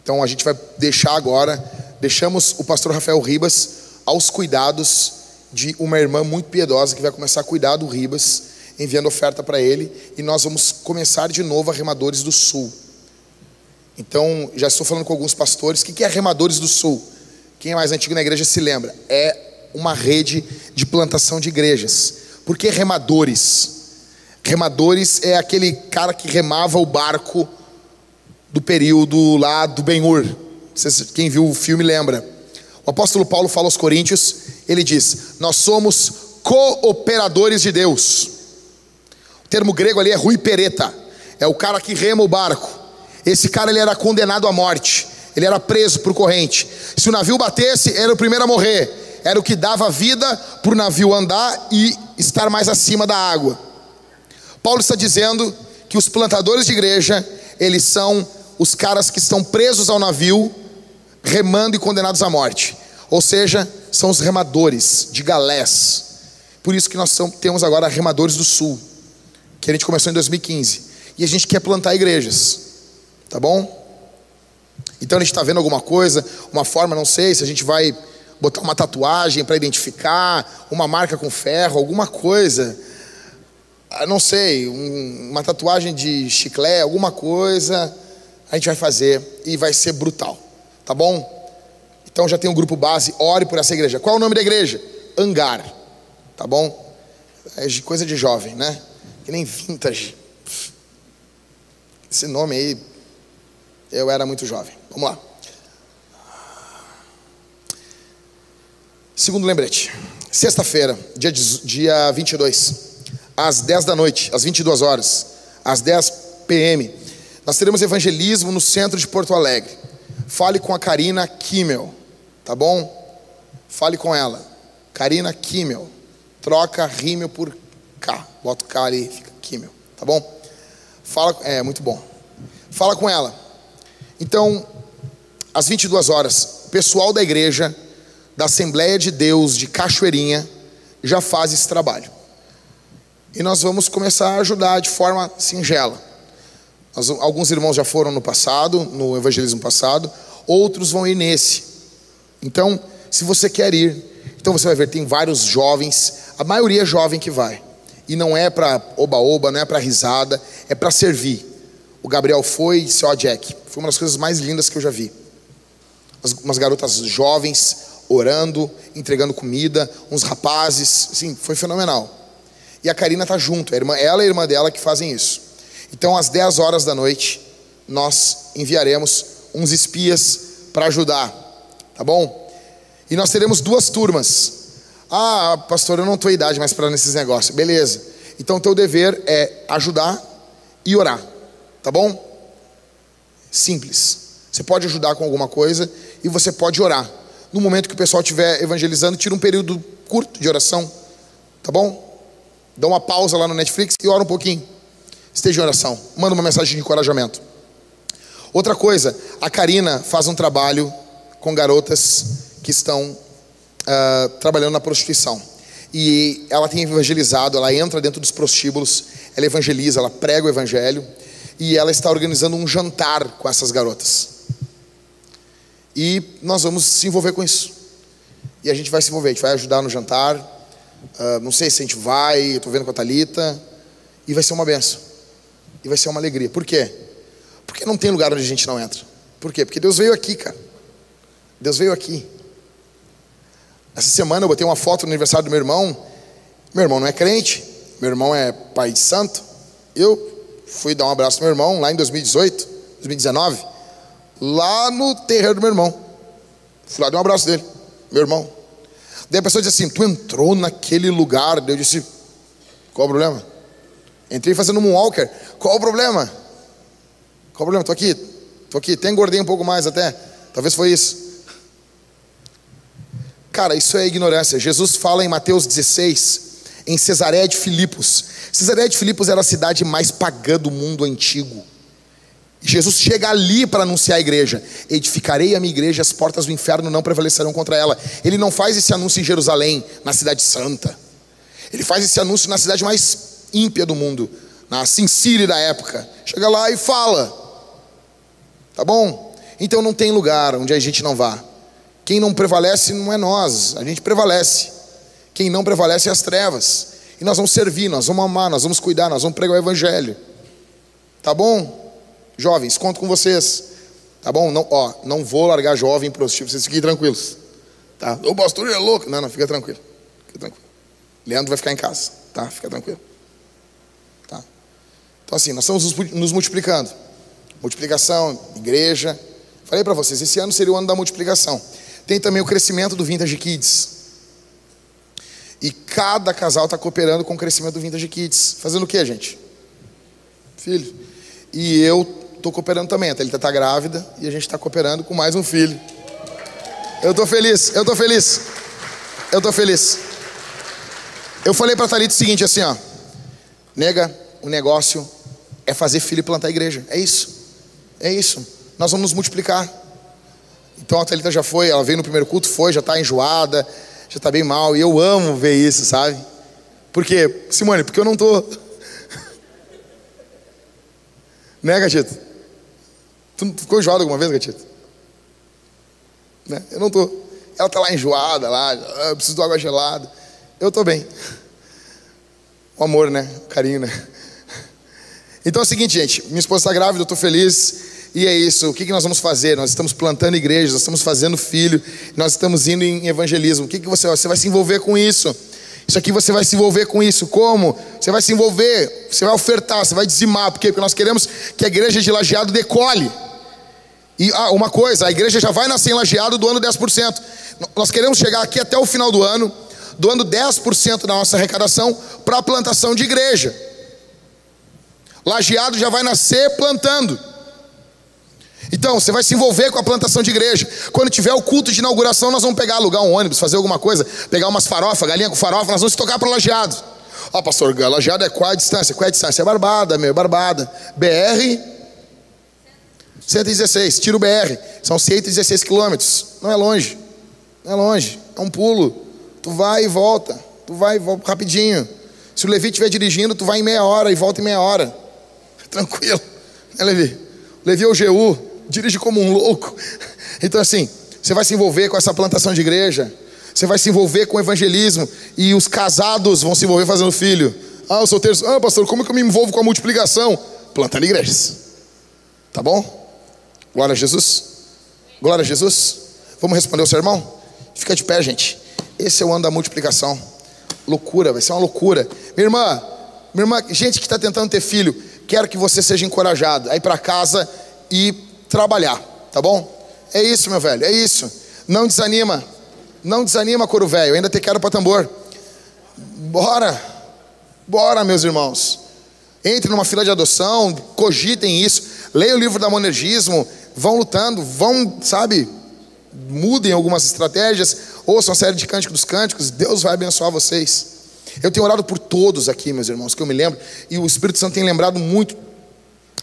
Então a gente vai deixar agora, deixamos o pastor Rafael Ribas aos cuidados de uma irmã muito piedosa que vai começar a cuidar do Ribas, enviando oferta para ele, e nós vamos começar de novo a Remadores do Sul. Então, já estou falando com alguns pastores. O que é Remadores do Sul? Quem é mais antigo na igreja se lembra. É uma rede de plantação de igrejas. Por que remadores? Remadores é aquele cara que remava o barco do período lá do Ben-Hur. Quem viu o filme lembra. O apóstolo Paulo fala aos Coríntios, ele diz: Nós somos cooperadores de Deus. O termo grego ali é rui pereta, é o cara que rema o barco. Esse cara ele era condenado à morte, ele era preso por corrente. Se o navio batesse, era o primeiro a morrer. Era o que dava vida para o navio andar e estar mais acima da água. Paulo está dizendo que os plantadores de igreja, eles são os caras que estão presos ao navio, remando e condenados à morte. Ou seja, são os remadores de galés. Por isso que nós temos agora remadores do sul, que a gente começou em 2015. E a gente quer plantar igrejas. Tá bom? Então a gente está vendo alguma coisa, uma forma, não sei, se a gente vai botar uma tatuagem para identificar, uma marca com ferro, alguma coisa ah, não sei, um, uma tatuagem de chiclete, alguma coisa, a gente vai fazer e vai ser brutal, tá bom? Então já tem um grupo base, ore por essa igreja. Qual é o nome da igreja? Angar, tá bom? É coisa de jovem, né? Que nem vintage, Esse nome aí, eu era muito jovem. Vamos lá. Segundo lembrete. Sexta-feira, dia, dia 22, às 10 da noite, às 22 horas, às 10 p.m., nós teremos evangelismo no centro de Porto Alegre. Fale com a Karina Kimmel, tá bom? Fale com ela. Karina Kimmel. Troca rímel por K. Bota o K ali, fica Kimmel, tá bom? Fala, é muito bom. Fala com ela. Então, às 22 horas, pessoal da igreja da Assembleia de Deus de Cachoeirinha já faz esse trabalho. E nós vamos começar a ajudar de forma singela. Nós, alguns irmãos já foram no passado, no evangelismo passado, outros vão ir nesse. Então, se você quer ir, então você vai ver, tem vários jovens, a maioria é jovem que vai. E não é para oba-oba, não é para risada, é para servir. O Gabriel foi e disse: Ó, oh, Jack, foi uma das coisas mais lindas que eu já vi. umas garotas jovens, orando, entregando comida, uns rapazes, sim, foi fenomenal. E a Karina está junto, a irmã, ela e a irmã dela que fazem isso. Então, às 10 horas da noite, nós enviaremos uns espias para ajudar, tá bom? E nós teremos duas turmas. Ah, pastor, eu não tenho idade mais para nesses negócios. Beleza. Então, teu dever é ajudar e orar, tá bom? Simples. Você pode ajudar com alguma coisa e você pode orar no momento que o pessoal estiver evangelizando, tira um período curto de oração, tá bom? Dá uma pausa lá no Netflix e ora um pouquinho. Esteja em oração. Manda uma mensagem de encorajamento. Outra coisa, a Karina faz um trabalho com garotas que estão uh, trabalhando na prostituição. E ela tem evangelizado, ela entra dentro dos prostíbulos, ela evangeliza, ela prega o evangelho. E ela está organizando um jantar com essas garotas. E nós vamos se envolver com isso. E a gente vai se envolver, a gente vai ajudar no jantar. Uh, não sei se a gente vai, estou vendo com a Thalita. E vai ser uma benção. E vai ser uma alegria. Por quê? Porque não tem lugar onde a gente não entra. Por quê? Porque Deus veio aqui, cara. Deus veio aqui. Essa semana eu botei uma foto no aniversário do meu irmão. Meu irmão não é crente, meu irmão é pai de santo. Eu fui dar um abraço no meu irmão lá em 2018, 2019 lá no terreiro do meu irmão. Fui lá, dei um abraço dele, meu irmão. Daí a pessoa disse assim: Tu entrou naquele lugar? Daí eu disse: Qual o problema? Entrei fazendo um walker. Qual o problema? Qual o problema? Estou aqui, estou aqui. Até engordei um pouco mais até. Talvez foi isso. Cara, isso é ignorância. Jesus fala em Mateus 16, em Cesareia de Filipos. Cesareia de Filipos era a cidade mais pagã do mundo antigo. Jesus chega ali para anunciar a igreja: edificarei a minha igreja, as portas do inferno não prevalecerão contra ela. Ele não faz esse anúncio em Jerusalém, na cidade santa. Ele faz esse anúncio na cidade mais ímpia do mundo, na Sincere da época. Chega lá e fala. Tá bom? Então não tem lugar onde a gente não vá. Quem não prevalece não é nós, a gente prevalece. Quem não prevalece é as trevas. E nós vamos servir, nós vamos amar, nós vamos cuidar, nós vamos pregar o evangelho. Tá bom? Jovens, conto com vocês. Tá bom? Não, ó, não vou largar jovem prostituto, vocês fiquem tranquilos. Tá? O pastor é louco. Não, não, fica tranquilo. Fica tranquilo. Leandro vai ficar em casa, tá? Fica tranquilo. Tá? Então assim, nós estamos nos multiplicando. Multiplicação, igreja. Falei para vocês, esse ano seria o ano da multiplicação. Tem também o crescimento do Vintage Kids. E cada casal está cooperando com o crescimento do Vintage Kids. Fazendo o que, gente? Filho. E eu estou cooperando também. A Thalita está grávida e a gente está cooperando com mais um filho. Eu estou feliz, eu estou feliz. Eu estou feliz. Eu falei para a Thalita o seguinte, assim, ó. Nega, o negócio é fazer filho e plantar igreja. É isso. É isso. Nós vamos nos multiplicar. Então a Thalita já foi, ela veio no primeiro culto, foi, já está enjoada, já está bem mal. E eu amo ver isso, sabe? Por quê? Simone, porque eu não estou. Né, Gatito? Tu ficou enjoado alguma vez, Gatito? Né? Eu não tô. Ela tá lá enjoada, lá, ah, eu preciso de água gelada. Eu tô bem. O amor, né? O carinho, né? Então é o seguinte, gente. Minha esposa está grávida, eu estou feliz. E é isso. O que, nós vamos fazer? Nós estamos plantando igrejas, nós estamos fazendo filho, nós estamos indo em evangelismo. O que, você, você vai se envolver com isso? Isso aqui você vai se envolver com isso. Como? Você vai se envolver, você vai ofertar, você vai dizimar. Por quê? Porque nós queremos que a igreja de lajeado decole. E ah, uma coisa, a igreja já vai nascer em lajeado do ano 10%. Nós queremos chegar aqui até o final do ano, doando 10% da nossa arrecadação para a plantação de igreja. Lajeado já vai nascer plantando. Então, você vai se envolver com a plantação de igreja. Quando tiver o culto de inauguração, nós vamos pegar, alugar um ônibus, fazer alguma coisa, pegar umas farofas, galinha com farofa, nós vamos tocar para lajeado. Ó, oh, pastor, lajeado é qual a distância? Qual é a distância? É barbada, meu, barbada. BR 116, tira o BR, são 116 quilômetros. Não é longe, não é longe, é um pulo. Tu vai e volta, tu vai e volta rapidinho. Se o Levi estiver dirigindo, tu vai em meia hora e volta em meia hora. Tranquilo, né, Levi? Levi é o GU, dirige como um louco. Então, assim, você vai se envolver com essa plantação de igreja, você vai se envolver com o evangelismo, e os casados vão se envolver fazendo filho. Ah, os solteiros, ah, pastor, como que eu me envolvo com a multiplicação? Plantando igrejas. Tá bom? Glória a Jesus. Glória a Jesus. Vamos responder o sermão? Fica de pé, gente. Esse é o ano da multiplicação. Loucura, vai ser uma loucura. Minha irmã, minha irmã, gente que está tentando ter filho, quero que você seja encorajado a ir para casa e trabalhar, tá bom? É isso, meu velho, é isso. Não desanima, não desanima, coro velho. Ainda te quero para tambor. Bora, bora, meus irmãos. Entre numa fila de adoção, cogitem isso. Leiam o livro da monergismo. Vão lutando, vão, sabe, mudem algumas estratégias. Ouçam a série de Cânticos dos Cânticos. Deus vai abençoar vocês. Eu tenho orado por todos aqui, meus irmãos, que eu me lembro. E o Espírito Santo tem lembrado muito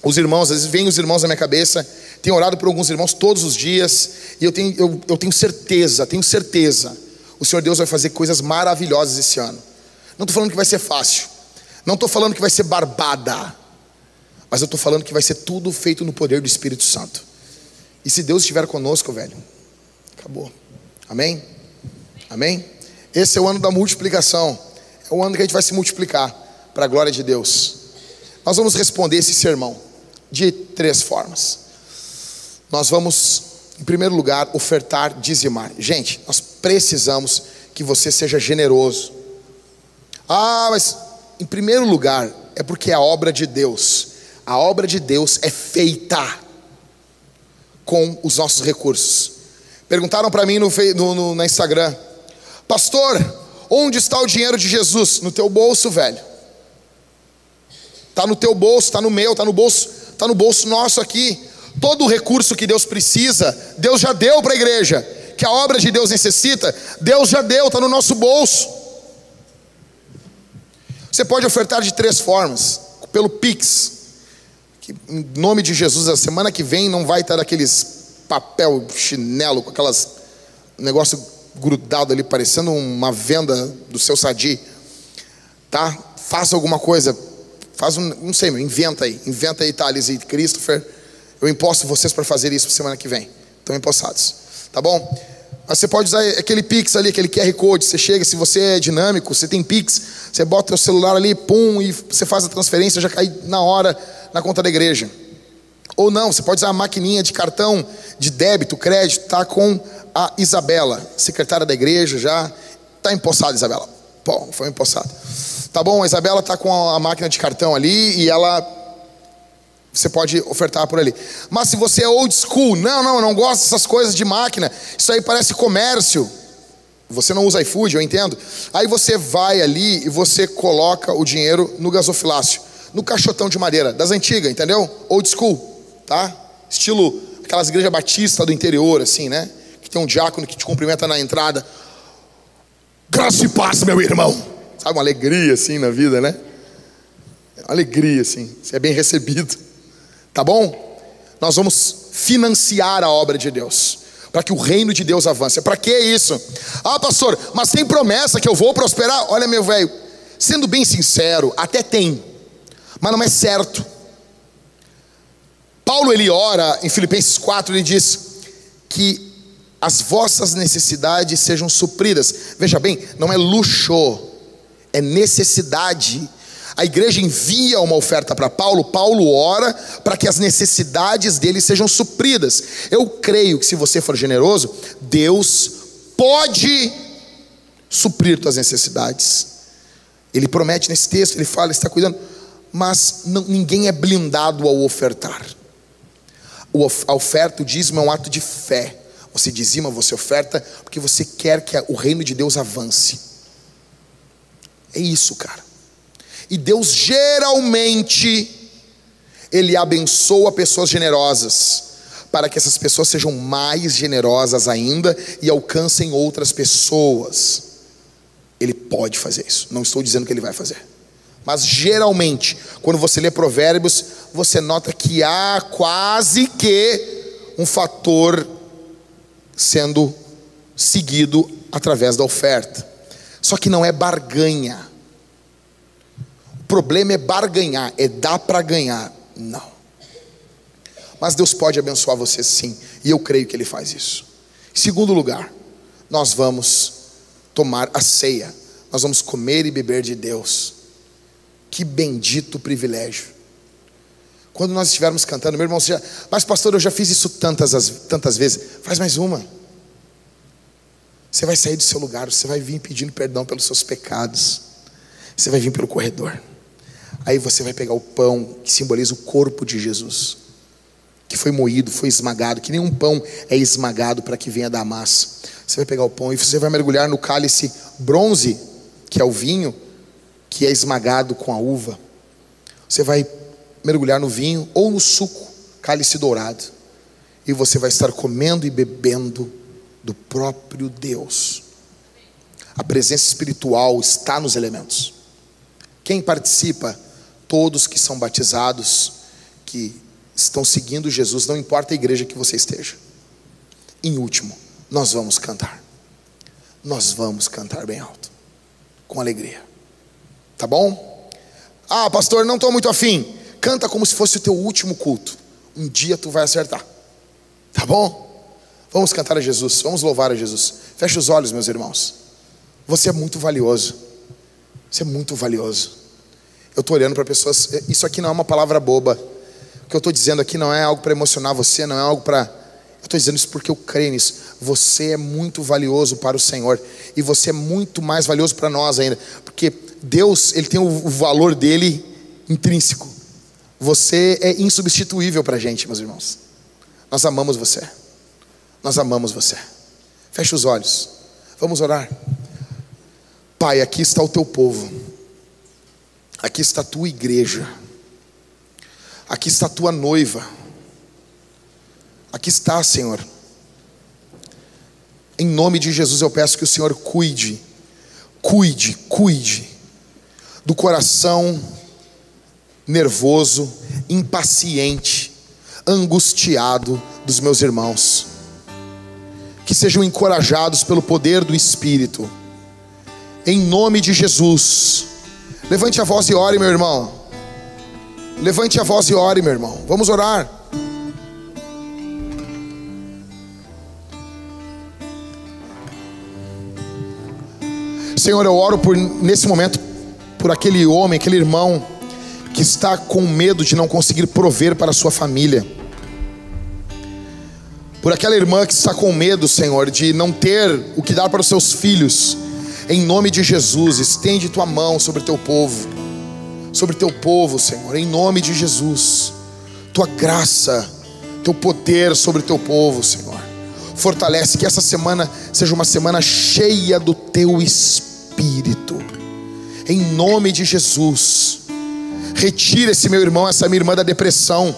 os irmãos, às vezes vem os irmãos na minha cabeça, tenho orado por alguns irmãos todos os dias, e eu tenho, eu, eu tenho certeza, tenho certeza, o Senhor Deus vai fazer coisas maravilhosas esse ano. Não estou falando que vai ser fácil, não estou falando que vai ser barbada, mas eu estou falando que vai ser tudo feito no poder do Espírito Santo. E se Deus estiver conosco, velho, acabou. Amém? Amém? Esse é o ano da multiplicação, é o ano que a gente vai se multiplicar para a glória de Deus. Nós vamos responder esse sermão de três formas. Nós vamos, em primeiro lugar, ofertar, dizimar. Gente, nós precisamos que você seja generoso. Ah, mas em primeiro lugar, é porque é a obra de Deus. A obra de Deus é feita com os nossos recursos. Perguntaram para mim no, no, no, na Instagram, pastor, onde está o dinheiro de Jesus? No teu bolso, velho. Está no teu bolso, está no meu, está no bolso está no bolso nosso aqui. Todo o recurso que Deus precisa, Deus já deu para a igreja. Que a obra de Deus necessita, Deus já deu, está no nosso bolso. Você pode ofertar de três formas: pelo Pix, que em nome de Jesus, a semana que vem não vai estar aqueles papel chinelo com aquelas negócio grudado ali, parecendo uma venda do seu sadi. Tá? Faça alguma coisa Faz um, não sei, inventa aí. Inventa aí, Thales e Christopher. Eu imposto vocês para fazer isso semana que vem. Estão impostados. Tá bom? Mas você pode usar aquele Pix ali, aquele QR Code. Você chega, se você é dinâmico, você tem Pix, você bota o celular ali, pum, e você faz a transferência, já cai na hora na conta da igreja. Ou não, você pode usar a maquininha de cartão de débito, crédito, tá com a Isabela, secretária da igreja já. Está empossada, Isabela. Bom, foi empossada. Tá bom, a Isabela está com a máquina de cartão ali e ela. Você pode ofertar por ali. Mas se você é old school, não, não, não gosto dessas coisas de máquina, isso aí parece comércio. Você não usa iFood, eu entendo. Aí você vai ali e você coloca o dinheiro no gasofilácio, no caixotão de madeira, das antigas, entendeu? Old school, tá? Estilo aquelas igrejas batistas do interior, assim, né? Que tem um diácono que te cumprimenta na entrada. Graça e paz, meu irmão. Sabe, uma alegria assim na vida, né? Alegria assim, você é bem recebido. Tá bom? Nós vamos financiar a obra de Deus, para que o reino de Deus avance. Para que isso? Ah, pastor, mas tem promessa que eu vou prosperar? Olha, meu velho, sendo bem sincero, até tem, mas não é certo. Paulo ele ora em Filipenses 4, ele diz que as vossas necessidades sejam supridas. Veja bem, não é luxo é necessidade. A igreja envia uma oferta para Paulo, Paulo ora para que as necessidades dele sejam supridas. Eu creio que se você for generoso, Deus pode suprir tuas necessidades. Ele promete nesse texto, ele fala, ele está cuidando, mas não, ninguém é blindado ao ofertar. O, a oferta, o dízimo é um ato de fé. Você dizima, você oferta, porque você quer que o reino de Deus avance. É isso, cara. E Deus geralmente, Ele abençoa pessoas generosas, para que essas pessoas sejam mais generosas ainda e alcancem outras pessoas. Ele pode fazer isso. Não estou dizendo que ele vai fazer. Mas geralmente, quando você lê Provérbios, você nota que há quase que um fator sendo seguido através da oferta. Só que não é barganha. O problema é barganhar, é dar para ganhar. Não. Mas Deus pode abençoar você sim, e eu creio que Ele faz isso. Segundo lugar, nós vamos tomar a ceia. Nós vamos comer e beber de Deus. Que bendito privilégio. Quando nós estivermos cantando, meu irmão, você já, mas pastor, eu já fiz isso tantas, tantas vezes. Faz mais uma. Você vai sair do seu lugar, você vai vir pedindo perdão pelos seus pecados. Você vai vir pelo corredor. Aí você vai pegar o pão que simboliza o corpo de Jesus, que foi moído, foi esmagado, que nenhum pão é esmagado para que venha da massa. Você vai pegar o pão e você vai mergulhar no cálice bronze, que é o vinho, que é esmagado com a uva. Você vai mergulhar no vinho ou no suco, cálice dourado. E você vai estar comendo e bebendo do próprio Deus. A presença espiritual está nos elementos. Quem participa? Todos que são batizados, que estão seguindo Jesus, não importa a igreja que você esteja. Em último, nós vamos cantar. Nós vamos cantar bem alto, com alegria. Tá bom? Ah, pastor, não estou muito afim. Canta como se fosse o teu último culto. Um dia tu vai acertar. Tá bom? Vamos cantar a Jesus, vamos louvar a Jesus. Feche os olhos, meus irmãos. Você é muito valioso. Você é muito valioso. Eu estou olhando para pessoas. Isso aqui não é uma palavra boba. O que eu estou dizendo aqui não é algo para emocionar você, não é algo para eu estou dizendo isso porque eu creio nisso. Você é muito valioso para o Senhor. E você é muito mais valioso para nós ainda. Porque Deus, Ele tem o valor dele intrínseco. Você é insubstituível para a gente, meus irmãos. Nós amamos você. Nós amamos você. Feche os olhos. Vamos orar. Pai, aqui está o teu povo. Aqui está a tua igreja. Aqui está a tua noiva. Aqui está, Senhor. Em nome de Jesus eu peço que o Senhor cuide, cuide, cuide do coração nervoso, impaciente, angustiado dos meus irmãos. Que sejam encorajados pelo poder do Espírito. Em nome de Jesus. Levante a voz e ore, meu irmão. Levante a voz e ore, meu irmão. Vamos orar. Senhor, eu oro por nesse momento por aquele homem, aquele irmão que está com medo de não conseguir prover para a sua família. Por aquela irmã que está com medo, Senhor, de não ter o que dar para os seus filhos. Em nome de Jesus, estende tua mão sobre teu povo. Sobre teu povo, Senhor, em nome de Jesus. Tua graça, teu poder sobre teu povo, Senhor. Fortalece que essa semana seja uma semana cheia do teu espírito em nome de Jesus. Retira esse meu irmão, essa minha irmã da depressão,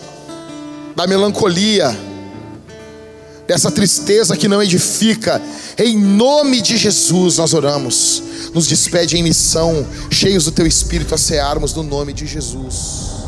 da melancolia, dessa tristeza que não edifica. Em nome de Jesus nós oramos. Nos despede em missão, cheios do teu espírito a cearmos no nome de Jesus.